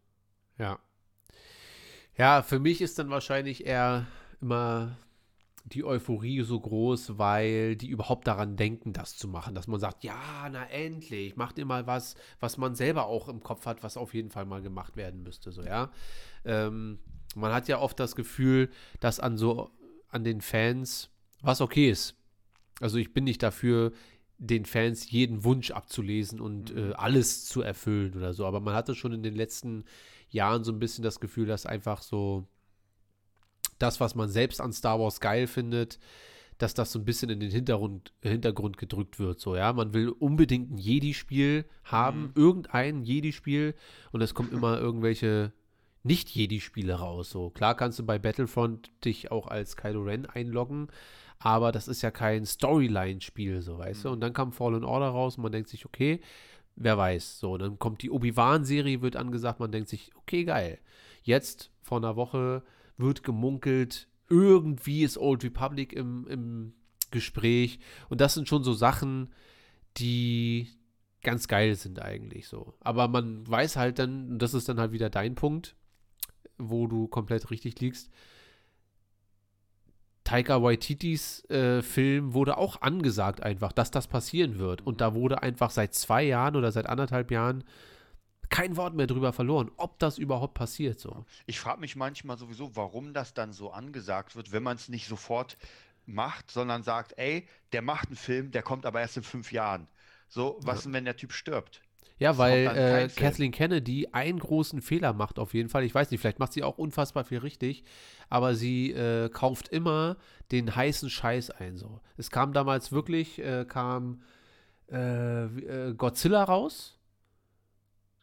Ja. Ja, für mich ist dann wahrscheinlich eher immer die Euphorie so groß, weil die überhaupt daran denken, das zu machen. Dass man sagt, ja, na endlich, macht ihr mal was, was man selber auch im Kopf hat, was auf jeden Fall mal gemacht werden müsste. So, ja. Ähm, man hat ja oft das Gefühl, dass an so an den Fans was okay ist. Also ich bin nicht dafür, den Fans jeden Wunsch abzulesen und mhm. äh, alles zu erfüllen oder so. Aber man hatte schon in den letzten Jahren so ein bisschen das Gefühl, dass einfach so das, was man selbst an Star Wars geil findet, dass das so ein bisschen in den Hintergrund, Hintergrund gedrückt wird. So, ja, man will unbedingt ein Jedi-Spiel haben, mhm. irgendein Jedi-Spiel, und es kommen immer irgendwelche nicht-Jedi-Spiele raus. So, klar kannst du bei Battlefront dich auch als Kylo Ren einloggen, aber das ist ja kein Storyline-Spiel, so weißt mhm. du. Und dann kam Fallen Order raus und man denkt sich, okay, wer weiß. So, dann kommt die Obi-Wan-Serie, wird angesagt, man denkt sich, okay, geil. Jetzt, vor einer Woche, wird gemunkelt, irgendwie ist Old Republic im, im Gespräch. Und das sind schon so Sachen, die ganz geil sind eigentlich so. Aber man weiß halt dann, und das ist dann halt wieder dein Punkt, wo du komplett richtig liegst. Taika Waititis äh, Film wurde auch angesagt einfach, dass das passieren wird. Und da wurde einfach seit zwei Jahren oder seit anderthalb Jahren kein Wort mehr drüber verloren, ob das überhaupt passiert so. Ich frage mich manchmal sowieso, warum das dann so angesagt wird, wenn man es nicht sofort macht, sondern sagt, ey, der macht einen Film, der kommt aber erst in fünf Jahren. So, was ja. denn, wenn der Typ stirbt? Ja, weil äh, Kathleen Kennedy einen großen Fehler macht auf jeden Fall. Ich weiß nicht, vielleicht macht sie auch unfassbar viel richtig, aber sie äh, kauft immer den heißen Scheiß ein. So. Es kam damals wirklich, äh, kam äh, äh, Godzilla raus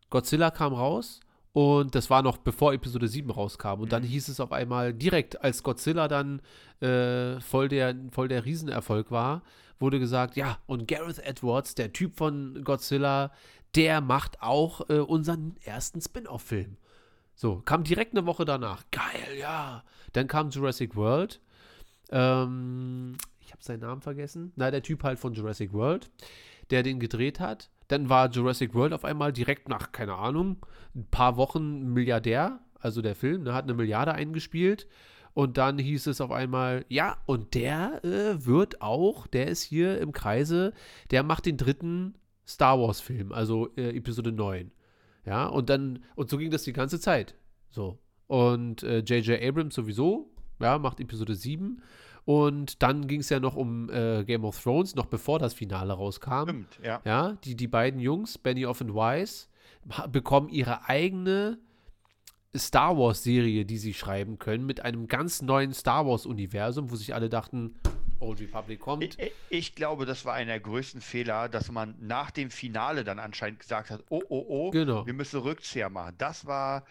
Godzilla kam raus und das war noch bevor Episode 7 rauskam. Und dann mhm. hieß es auf einmal direkt, als Godzilla dann äh, voll, der, voll der Riesenerfolg war, wurde gesagt, ja, und Gareth Edwards, der Typ von Godzilla, der macht auch äh, unseren ersten Spin-off-Film. So, kam direkt eine Woche danach. Geil, ja. Dann kam Jurassic World. Ähm, ich habe seinen Namen vergessen. Na, der Typ halt von Jurassic World, der den gedreht hat. Dann war Jurassic World auf einmal direkt nach, keine Ahnung, ein paar Wochen Milliardär, also der Film, ne, hat eine Milliarde eingespielt. Und dann hieß es auf einmal, ja, und der äh, wird auch, der ist hier im Kreise, der macht den dritten Star Wars-Film, also äh, Episode 9. Ja, und dann, und so ging das die ganze Zeit. So. Und J.J. Äh, Abrams sowieso, ja, macht Episode 7. Und dann ging es ja noch um äh, Game of Thrones, noch bevor das Finale rauskam. Stimmt, ja. Ja, die, die beiden Jungs, Benioff und Weiss, bekommen ihre eigene Star Wars-Serie, die sie schreiben können, mit einem ganz neuen Star Wars-Universum, wo sich alle dachten, Old Republic kommt. Ich, ich, glaube, das war einer der größten Fehler, dass man nach dem Finale dann anscheinend gesagt hat, oh, oh, oh, genau. wir müssen Rückzieher machen. Das war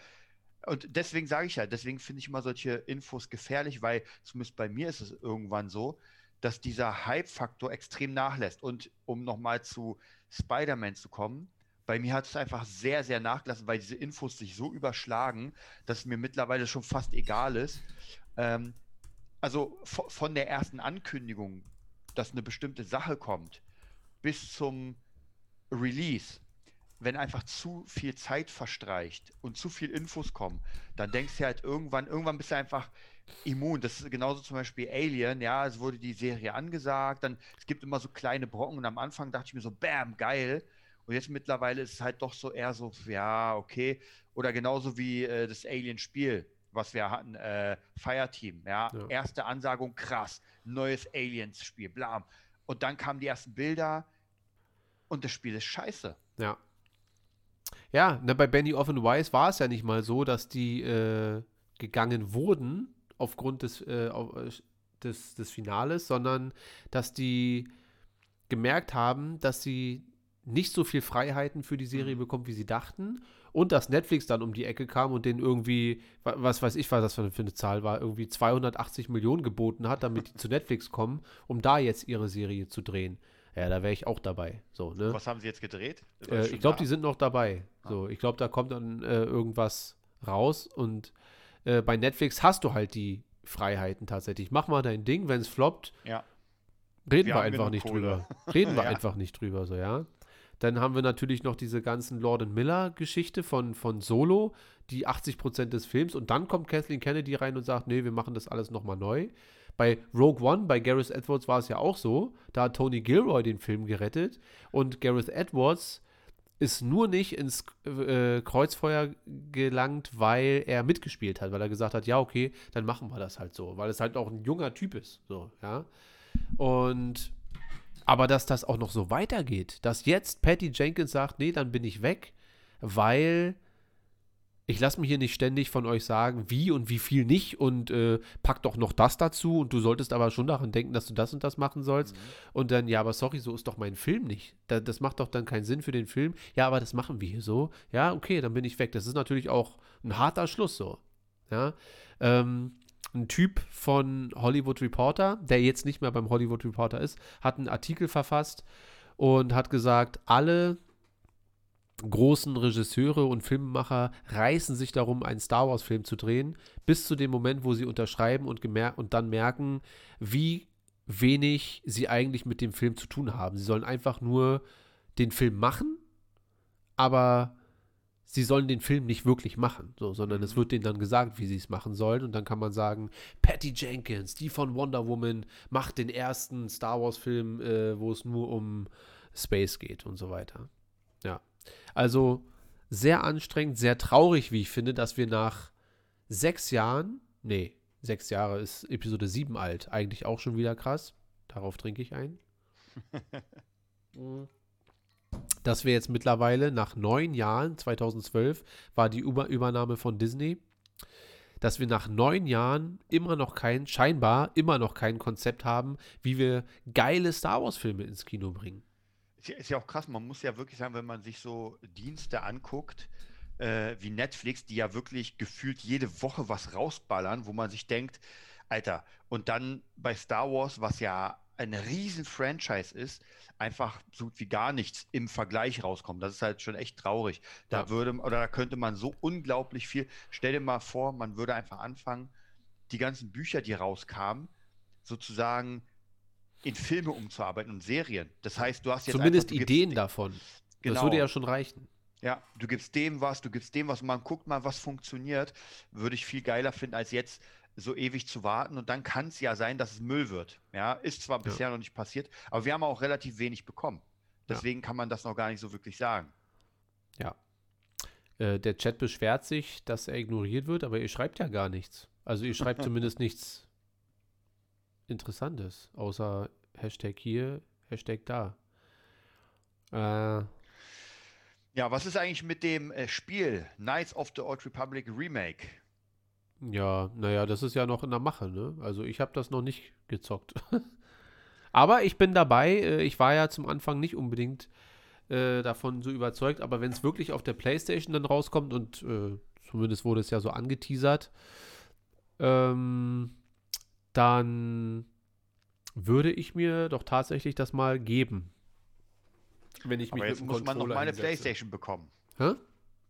und deswegen sage ich ja, deswegen finde ich immer solche Infos gefährlich, weil zumindest bei mir ist es irgendwann so, dass dieser Hype-Faktor extrem nachlässt. Und um nochmal zu Spider-Man zu kommen, bei mir hat es einfach sehr, sehr nachgelassen, weil diese Infos sich so überschlagen, dass es mir mittlerweile schon fast egal ist. Ähm, also von der ersten Ankündigung, dass eine bestimmte Sache kommt, bis zum Release, wenn einfach zu viel Zeit verstreicht und zu viel Infos kommen, dann denkst du halt irgendwann, irgendwann bist du einfach immun. Das ist genauso zum Beispiel Alien, ja, es wurde die Serie angesagt, dann es gibt immer so kleine Brocken und am Anfang dachte ich mir so, bam, geil. Und jetzt mittlerweile ist es halt doch so eher so, ja, okay. Oder genauso wie äh, das Alien-Spiel, was wir hatten, äh, Fireteam, ja? ja. Erste Ansagung, krass, neues Aliens-Spiel, blam. Und dann kamen die ersten Bilder und das Spiel ist scheiße. Ja. Ja, ne, bei Benny Off and Wise war es ja nicht mal so, dass die äh, gegangen wurden aufgrund des, äh, äh, des, des Finales, sondern dass die gemerkt haben, dass sie nicht so viel Freiheiten für die Serie mhm. bekommen, wie sie dachten. Und dass Netflix dann um die Ecke kam und den irgendwie, was weiß ich, was das für eine Zahl war, irgendwie 280 Millionen geboten hat, damit die zu Netflix kommen, um da jetzt ihre Serie zu drehen. Ja, da wäre ich auch dabei. So, ne? Was haben sie jetzt gedreht? Äh, ich glaube, die sind noch dabei. Ah. So, ich glaube, da kommt dann äh, irgendwas raus und äh, bei Netflix hast du halt die Freiheiten tatsächlich. Mach mal dein Ding, wenn es floppt. Ja. Reden wir, wir einfach nicht Kohle. drüber. Reden wir ja. einfach nicht drüber, so, ja. Dann haben wir natürlich noch diese ganzen Lord Miller-Geschichte von, von Solo, die 80% des Films. Und dann kommt Kathleen Kennedy rein und sagt, nee, wir machen das alles nochmal neu. Bei Rogue One, bei Gareth Edwards war es ja auch so. Da hat Tony Gilroy den Film gerettet. Und Gareth Edwards ist nur nicht ins äh, Kreuzfeuer gelangt, weil er mitgespielt hat, weil er gesagt hat, ja, okay, dann machen wir das halt so, weil es halt auch ein junger Typ ist, so, ja. Und aber dass das auch noch so weitergeht, dass jetzt Patty Jenkins sagt, nee, dann bin ich weg, weil ich lasse mir hier nicht ständig von euch sagen, wie und wie viel nicht und äh, pack doch noch das dazu und du solltest aber schon daran denken, dass du das und das machen sollst. Mhm. Und dann, ja, aber sorry, so ist doch mein Film nicht. Da, das macht doch dann keinen Sinn für den Film. Ja, aber das machen wir hier so. Ja, okay, dann bin ich weg. Das ist natürlich auch ein harter Schluss so. Ja. Ähm, ein Typ von Hollywood Reporter, der jetzt nicht mehr beim Hollywood Reporter ist, hat einen Artikel verfasst und hat gesagt, alle großen Regisseure und Filmemacher reißen sich darum, einen Star Wars-Film zu drehen, bis zu dem Moment, wo sie unterschreiben und, und dann merken, wie wenig sie eigentlich mit dem Film zu tun haben. Sie sollen einfach nur den Film machen, aber sie sollen den Film nicht wirklich machen, so, sondern es mhm. wird denen dann gesagt, wie sie es machen sollen. Und dann kann man sagen, Patty Jenkins, die von Wonder Woman, macht den ersten Star Wars-Film, äh, wo es nur um Space geht und so weiter. Ja. Also sehr anstrengend, sehr traurig, wie ich finde, dass wir nach sechs Jahren, nee, sechs Jahre ist Episode 7 alt, eigentlich auch schon wieder krass. Darauf trinke ich ein. dass wir jetzt mittlerweile nach neun Jahren, 2012 war die Über Übernahme von Disney, dass wir nach neun Jahren immer noch kein, scheinbar immer noch kein Konzept haben, wie wir geile Star Wars-Filme ins Kino bringen. Ist ja auch krass, man muss ja wirklich sagen, wenn man sich so Dienste anguckt, äh, wie Netflix, die ja wirklich gefühlt jede Woche was rausballern, wo man sich denkt, Alter, und dann bei Star Wars, was ja ein riesen Franchise ist, einfach so gut wie gar nichts im Vergleich rauskommt. Das ist halt schon echt traurig. Da ja. würde oder da könnte man so unglaublich viel. Stell dir mal vor, man würde einfach anfangen, die ganzen Bücher, die rauskamen, sozusagen in Filme umzuarbeiten und Serien. Das heißt, du hast jetzt zumindest einfach, Ideen davon. Genau. Das würde ja schon reichen. Ja, du gibst dem was, du gibst dem was, man guckt mal, was funktioniert. Würde ich viel geiler finden, als jetzt so ewig zu warten. Und dann kann es ja sein, dass es Müll wird. Ja, ist zwar ja. bisher noch nicht passiert, aber wir haben auch relativ wenig bekommen. Deswegen ja. kann man das noch gar nicht so wirklich sagen. Ja. Äh, der Chat beschwert sich, dass er ignoriert wird, aber ihr schreibt ja gar nichts. Also ihr schreibt zumindest nichts Interessantes, außer Hashtag hier, Hashtag da. Äh, ja, was ist eigentlich mit dem äh, Spiel Knights of the Old Republic Remake? Ja, naja, das ist ja noch in der Mache, ne? Also ich habe das noch nicht gezockt. aber ich bin dabei. Äh, ich war ja zum Anfang nicht unbedingt äh, davon so überzeugt, aber wenn es wirklich auf der Playstation dann rauskommt und äh, zumindest wurde es ja so angeteasert, ähm, dann würde ich mir doch tatsächlich das mal geben. Wenn ich mich Aber mit jetzt dem muss man noch Controller mal eine hinsetze. Playstation bekommen. Hä?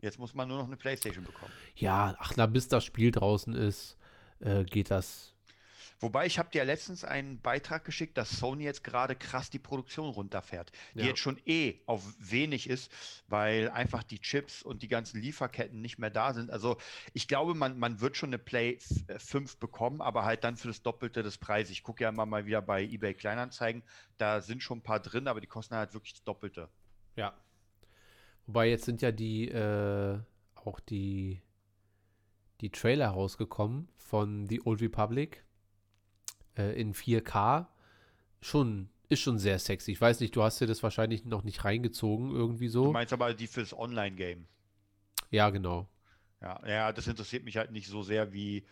Jetzt muss man nur noch eine Playstation bekommen. Ja, ach na, bis das Spiel draußen ist, äh, geht das. Wobei, ich habe dir letztens einen Beitrag geschickt, dass Sony jetzt gerade krass die Produktion runterfährt. Die Ja. jetzt schon eh auf wenig ist, weil einfach die Chips und die ganzen Lieferketten nicht mehr da sind. Also ich glaube, man, man wird schon eine Play f- äh, 5 bekommen, aber halt dann für das Doppelte des Preises. Ich gucke ja immer mal wieder bei eBay Kleinanzeigen. Da sind schon ein paar drin, aber die kosten halt wirklich das Doppelte. Ja. Wobei jetzt sind ja die, äh, auch die, die Trailer rausgekommen von The Old Republic äh, in 4K. Schon, ist schon sehr sexy. Ich weiß nicht, du hast dir das wahrscheinlich noch nicht reingezogen, irgendwie Du so. meinst aber die fürs Online-Game. Ja, genau. Ja, ja, das interessiert mich halt nicht so sehr wie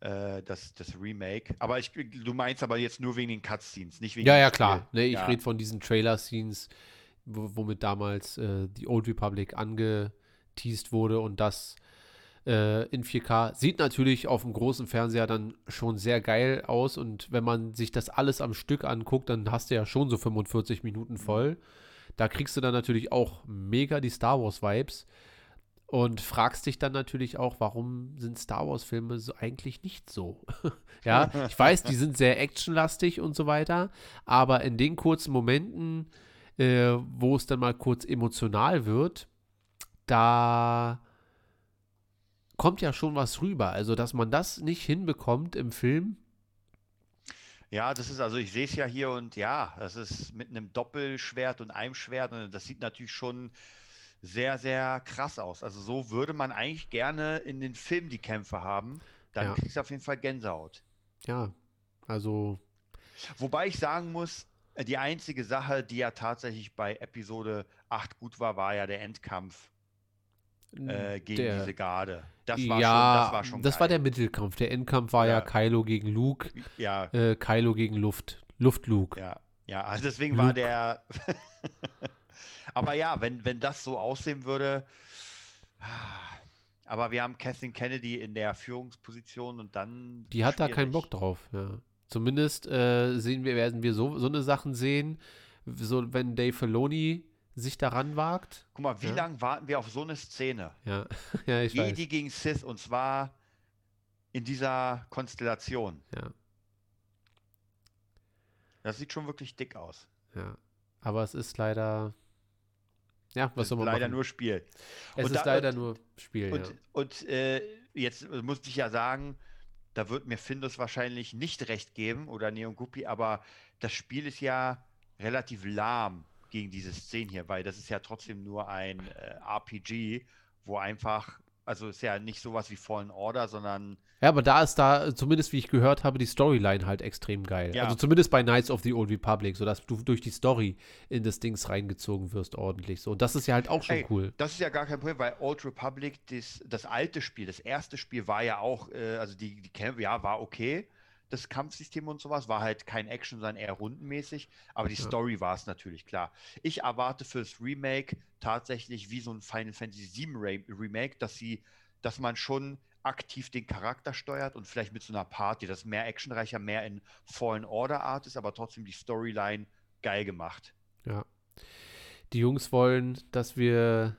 äh, das, das Remake. Aber ich, du meinst aber jetzt nur wegen den Cutscenes, nicht wegen Ja, ja, klar. Ne, ich ja. rede von diesen Trailer-Scenes, womit damals äh, die Old Republic angeteased wurde und das äh, in 4K. Sieht natürlich auf dem großen Fernseher dann schon sehr geil aus und wenn man sich das alles am Stück anguckt, dann hast du ja schon so 45 Minuten voll. Da kriegst du dann natürlich auch mega die Star Wars-Vibes und fragst dich dann natürlich auch, warum sind Star Wars-Filme so eigentlich nicht so? ja, ich weiß, die sind sehr actionlastig und so weiter, aber in den kurzen Momenten, äh, wo es dann mal kurz emotional wird, da kommt ja schon was rüber. Also, dass man das nicht hinbekommt im Film, Ja, das ist also, ich sehe es ja hier und ja, das ist mit einem Doppelschwert und einem Schwert und das sieht natürlich schon sehr, sehr krass aus. Also so würde man eigentlich gerne in den Film die Kämpfe haben. Dann Ja. kriegst du auf jeden Fall Gänsehaut. ja, also, Wobei ich sagen muss, die einzige Sache, die ja tatsächlich bei Episode 8 gut war, war ja der Endkampf äh, gegen der, diese Garde. Das war ja, schon, das war schon das war der. Mittelkampf. Der Endkampf war ja, Ja. Kylo gegen Luke, Ja, äh, Kylo gegen Luft, Luft-Luke. ja, ja. Also deswegen war Luke. der. Aber ja, wenn, wenn das so aussehen würde. Aber wir haben Kathleen Kennedy in der Führungsposition und dann. Die hat da keinen. Bock drauf, ja. Zumindest äh, sehen wir, werden wir so, so eine Sachen sehen, so wenn Dave Filoni sich daran wagt. Guck mal, wie Ja. lange warten wir auf so eine Szene? Ja, ja ich weiß. Jedi gegen Sith und zwar in dieser Konstellation. Ja, Das sieht schon wirklich dick aus. ja. Aber es ist leider. Ja, was soll man leider machen? nur Spiel. es und ist da- leider und- nur Spiel, Und, ja. und äh, jetzt muss ich ja sagen, da wird mir Findus wahrscheinlich nicht recht geben oder Neon Guppy, aber das Spiel ist ja relativ lahm gegen diese Szene hier, weil das ist ja trotzdem nur ein äh, RPG, wo einfach, also ist ja nicht sowas wie Fallen Order, sondern Ja, aber da ist da, zumindest wie ich gehört habe, die Storyline halt extrem geil. Ja. Also zumindest bei Knights of the Old Republic, sodass du durch die Story in das Dings reingezogen wirst ordentlich. So, und das ist ja halt auch schon Ey, cool. Das ist ja gar kein Problem, weil Old Republic, das, das alte Spiel, das erste Spiel war ja auch, äh, also die, die Kämpfe, ja, war okay. Das Kampfsystem und sowas war halt kein Action, sondern eher rundenmäßig. Aber die Ja. Story war es natürlich klar. Ich erwarte fürs Remake tatsächlich wie so ein Final Fantasy VII Re Remake, dass sie, dass man schon aktiv den Charakter steuert und vielleicht mit so einer Party, das mehr actionreicher, mehr in Fallen Order Art ist, aber trotzdem die Storyline geil gemacht. Ja. Die Jungs wollen, dass wir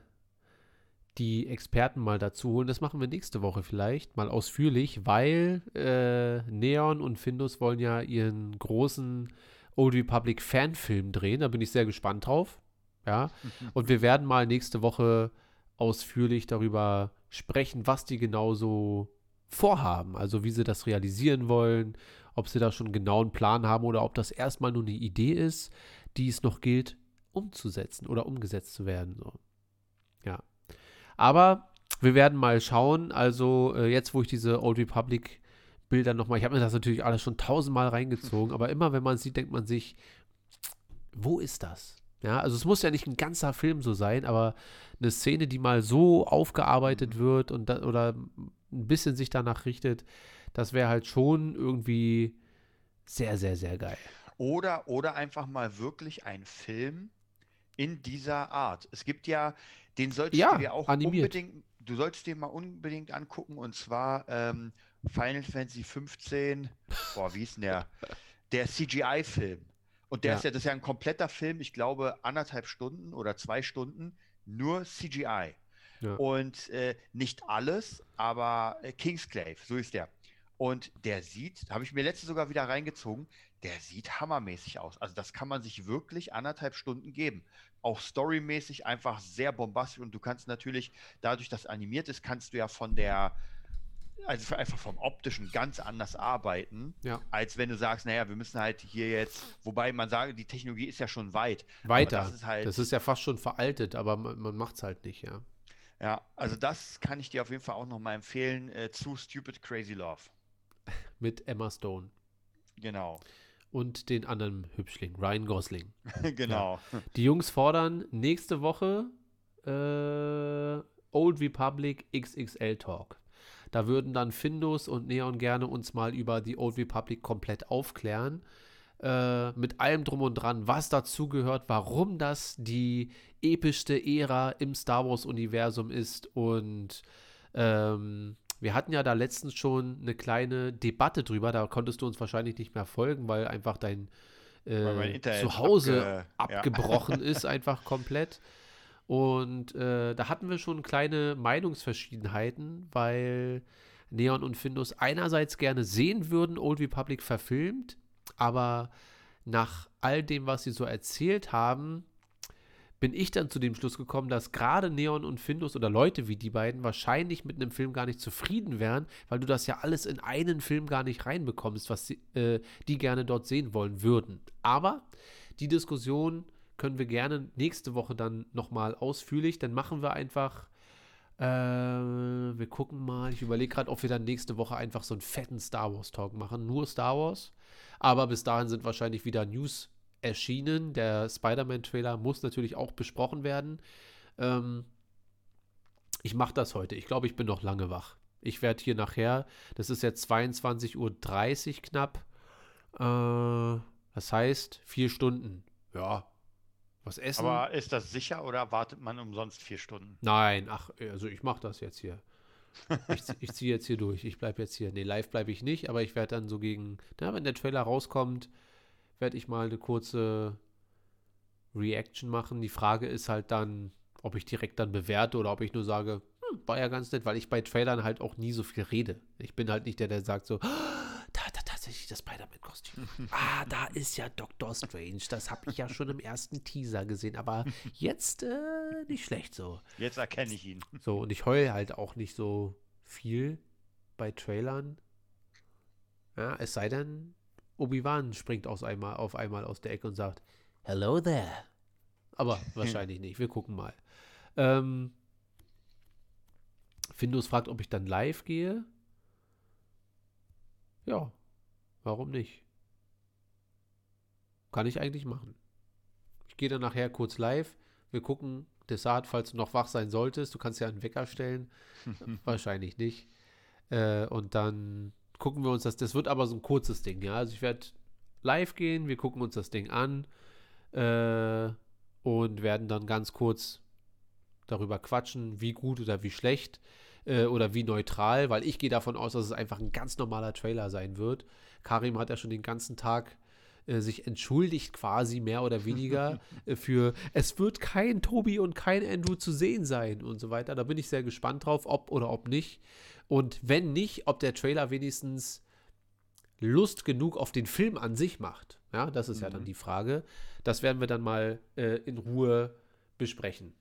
die Experten mal dazu holen. Das machen wir nächste Woche vielleicht, mal ausführlich, weil äh, Neon und Findus wollen ja ihren großen Old Republic Fanfilm drehen. Da bin ich sehr gespannt drauf. Ja. Und wir werden mal nächste Woche ausführlich darüber sprechen, was die genau so vorhaben. Also wie sie das realisieren wollen, ob sie da schon einen genauen Plan haben oder ob das erstmal nur eine Idee ist, die es noch gilt umzusetzen oder umgesetzt zu werden. So. Ja. Aber wir werden mal schauen. Also äh, jetzt, wo ich diese Old Republic Bilder nochmal, ich habe mir das natürlich alles schon tausendmal reingezogen, aber immer wenn man sieht, denkt man sich, wo ist das? Ja, also es muss ja nicht ein ganzer Film so sein, aber eine Szene, die mal so aufgearbeitet wird und da, oder ein bisschen sich danach richtet, das wäre halt schon irgendwie sehr, sehr, sehr geil. Oder, oder einfach mal wirklich ein Film in dieser Art. Es gibt ja, den solltest Ja, du dir auch animiert. unbedingt, du solltest dir mal unbedingt angucken und zwar ähm, Final Fantasy 15, boah, wie ist denn der? der CGI-Film. Und der Ja. ist ja, das ist ja ein kompletter Film, ich glaube, anderthalb Stunden oder zwei Stunden, nur CGI. Ja. Und äh, nicht alles, aber äh, Kingsclave, so ist der. Und der sieht, habe ich mir letzte sogar wieder reingezogen, der sieht hammermäßig aus. Also das kann man sich wirklich anderthalb Stunden geben. Auch storymäßig einfach sehr bombastisch und du kannst natürlich, dadurch, dass animiert ist, kannst du ja von der, also einfach vom optischen ganz anders arbeiten, Ja. als wenn du sagst, naja, wir müssen halt hier jetzt, wobei man sagt, die Technologie ist ja schon weit. Weiter. Das ist halt, das ist ja fast schon veraltet, aber man, man macht es halt nicht, ja. ja, also das kann ich dir auf jeden Fall auch nochmal empfehlen, äh, zu Stupid Crazy Love. Mit Emma Stone Genau, und den anderen Hübschling, Ryan Gosling. genau. Die Jungs fordern nächste Woche äh, Old Republic XXL Talk. Da würden dann Findus und Neon gerne uns mal über die Old Republic komplett aufklären. Äh, mit allem drum und dran, was dazugehört, warum das die epischste Ära im Star Wars-Universum ist. Und ähm, wir hatten ja da letztens schon eine kleine Debatte drüber. Da konntest du uns wahrscheinlich nicht mehr folgen, weil einfach dein äh, Zuhause abge- ja. abgebrochen ist, einfach komplett. Und äh, da hatten wir schon kleine Meinungsverschiedenheiten, weil Neon und Findus einerseits gerne sehen würden, Old Republic verfilmt, aber nach all dem, was sie so erzählt haben, bin ich dann zu dem Schluss gekommen, dass gerade Neon und Findus oder Leute wie die beiden wahrscheinlich mit einem Film gar nicht zufrieden wären, weil du das ja alles in einen Film gar nicht reinbekommst, was sie, äh, die gerne dort sehen wollen würden. Aber die Diskussion können wir gerne nächste Woche dann nochmal ausführlich, dann machen wir einfach, äh, wir gucken mal, ich überlege gerade, ob wir dann nächste Woche einfach so einen fetten Star Wars Talk machen, nur Star Wars. Aber bis dahin sind wahrscheinlich wieder News erschienen. Der Spider-Man-Trailer muss natürlich auch besprochen werden. Ähm, ich mache das heute. Ich glaube, ich bin noch lange wach. Ich werde hier nachher, das ist jetzt 22.30 Uhr knapp. Äh, das heißt, vier Stunden. Ja, was essen? Aber ist das sicher oder wartet man umsonst vier Stunden? Nein, ach, also ich mache das jetzt hier. Ich, ich ziehe jetzt hier durch. Ich bleibe jetzt hier. Nee, live bleibe ich nicht, aber ich werde dann so gegen, na, wenn der Trailer rauskommt, werde ich mal eine kurze Reaction machen. Die Frage ist halt dann, ob ich direkt dann bewerte oder ob ich nur sage, hm, war ja ganz nett, weil ich bei Trailern halt auch nie so viel rede. Ich bin halt nicht der, der sagt so, "Ah, da hat er tatsächlich das Spider-Man-Kostüm. ah, da ist ja Doctor Strange. Das habe ich ja schon im ersten Teaser gesehen, aber jetzt äh, nicht schlecht so. Jetzt erkenne ich ihn. So, und ich heule halt auch nicht so viel bei Trailern. Ja, es sei denn, Obi-Wan springt aus einmal, auf einmal aus der Ecke und sagt, Hello there. Aber wahrscheinlich nicht. Wir gucken mal. Ähm, Findus fragt, ob ich dann live gehe. Ja, warum nicht? Kann ich eigentlich machen. Ich gehe dann nachher kurz live. Wir gucken, Desart, falls du noch wach sein solltest. Du kannst ja einen Wecker stellen. Wahrscheinlich nicht. Äh, und dann gucken wir uns das. Das wird aber so ein kurzes Ding, ja. Also ich werde live gehen, wir gucken uns das Ding an äh, und werden dann ganz kurz darüber quatschen, wie gut oder wie schlecht äh, oder wie neutral, weil ich gehe davon aus, dass es einfach ein ganz normaler Trailer sein wird. Karim hat ja schon den ganzen Tag äh, sich entschuldigt quasi mehr oder weniger äh, für es wird kein Tobi und kein Andrew zu sehen sein und so weiter. Da bin ich sehr gespannt drauf, ob oder ob nicht. Und wenn nicht, ob der Trailer wenigstens Lust genug auf den Film an sich macht. Ja, das ist ja dann die Frage. Das werden wir dann mal äh, in Ruhe besprechen.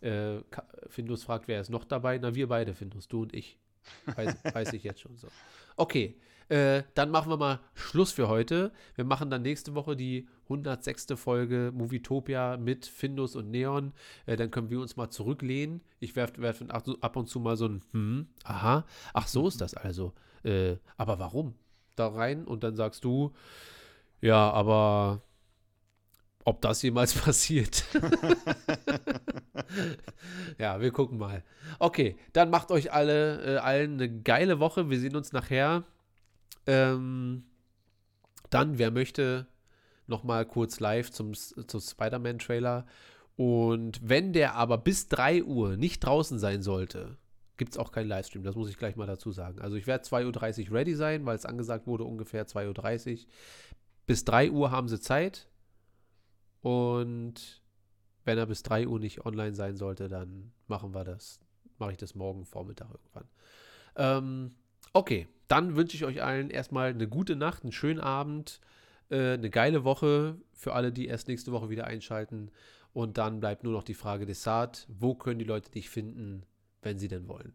Äh, Findus fragt, wer ist noch dabei? Na, wir beide, Findus, du und ich. Weiß, weiß ich jetzt schon so. Okay, äh, dann machen wir mal Schluss für heute. Wir machen dann nächste Woche die 106. Folge Movietopia mit Findus und Neon. Äh, dann können wir uns mal zurücklehnen. Ich werfe werf ab und zu mal so ein, hm, aha, ach so ist das also. Äh, aber warum? Da rein und dann sagst du, ja, aber ob das jemals passiert. ja, wir gucken mal. Okay, dann macht euch alle, äh, allen eine geile Woche. Wir sehen uns nachher. Ähm, dann, wer möchte, noch mal kurz live zum, zum Spider-Man-Trailer. Und wenn der aber bis 3 Uhr nicht draußen sein sollte, gibt es auch keinen Livestream. Das muss ich gleich mal dazu sagen. Also ich werde 2.30 Uhr ready sein, weil es angesagt wurde ungefähr 2.30 Uhr. bis 3 Uhr haben sie Zeit. Und wenn er bis 3 Uhr nicht online sein sollte, dann machen wir das. Mache ich das morgen Vormittag irgendwann. Ähm, okay, dann wünsche ich euch allen erstmal eine gute Nacht, einen schönen Abend, äh, eine geile Woche für alle, die erst nächste Woche wieder einschalten. Und dann bleibt nur noch die Frage des Saat. Wo können die Leute dich finden, wenn sie denn wollen?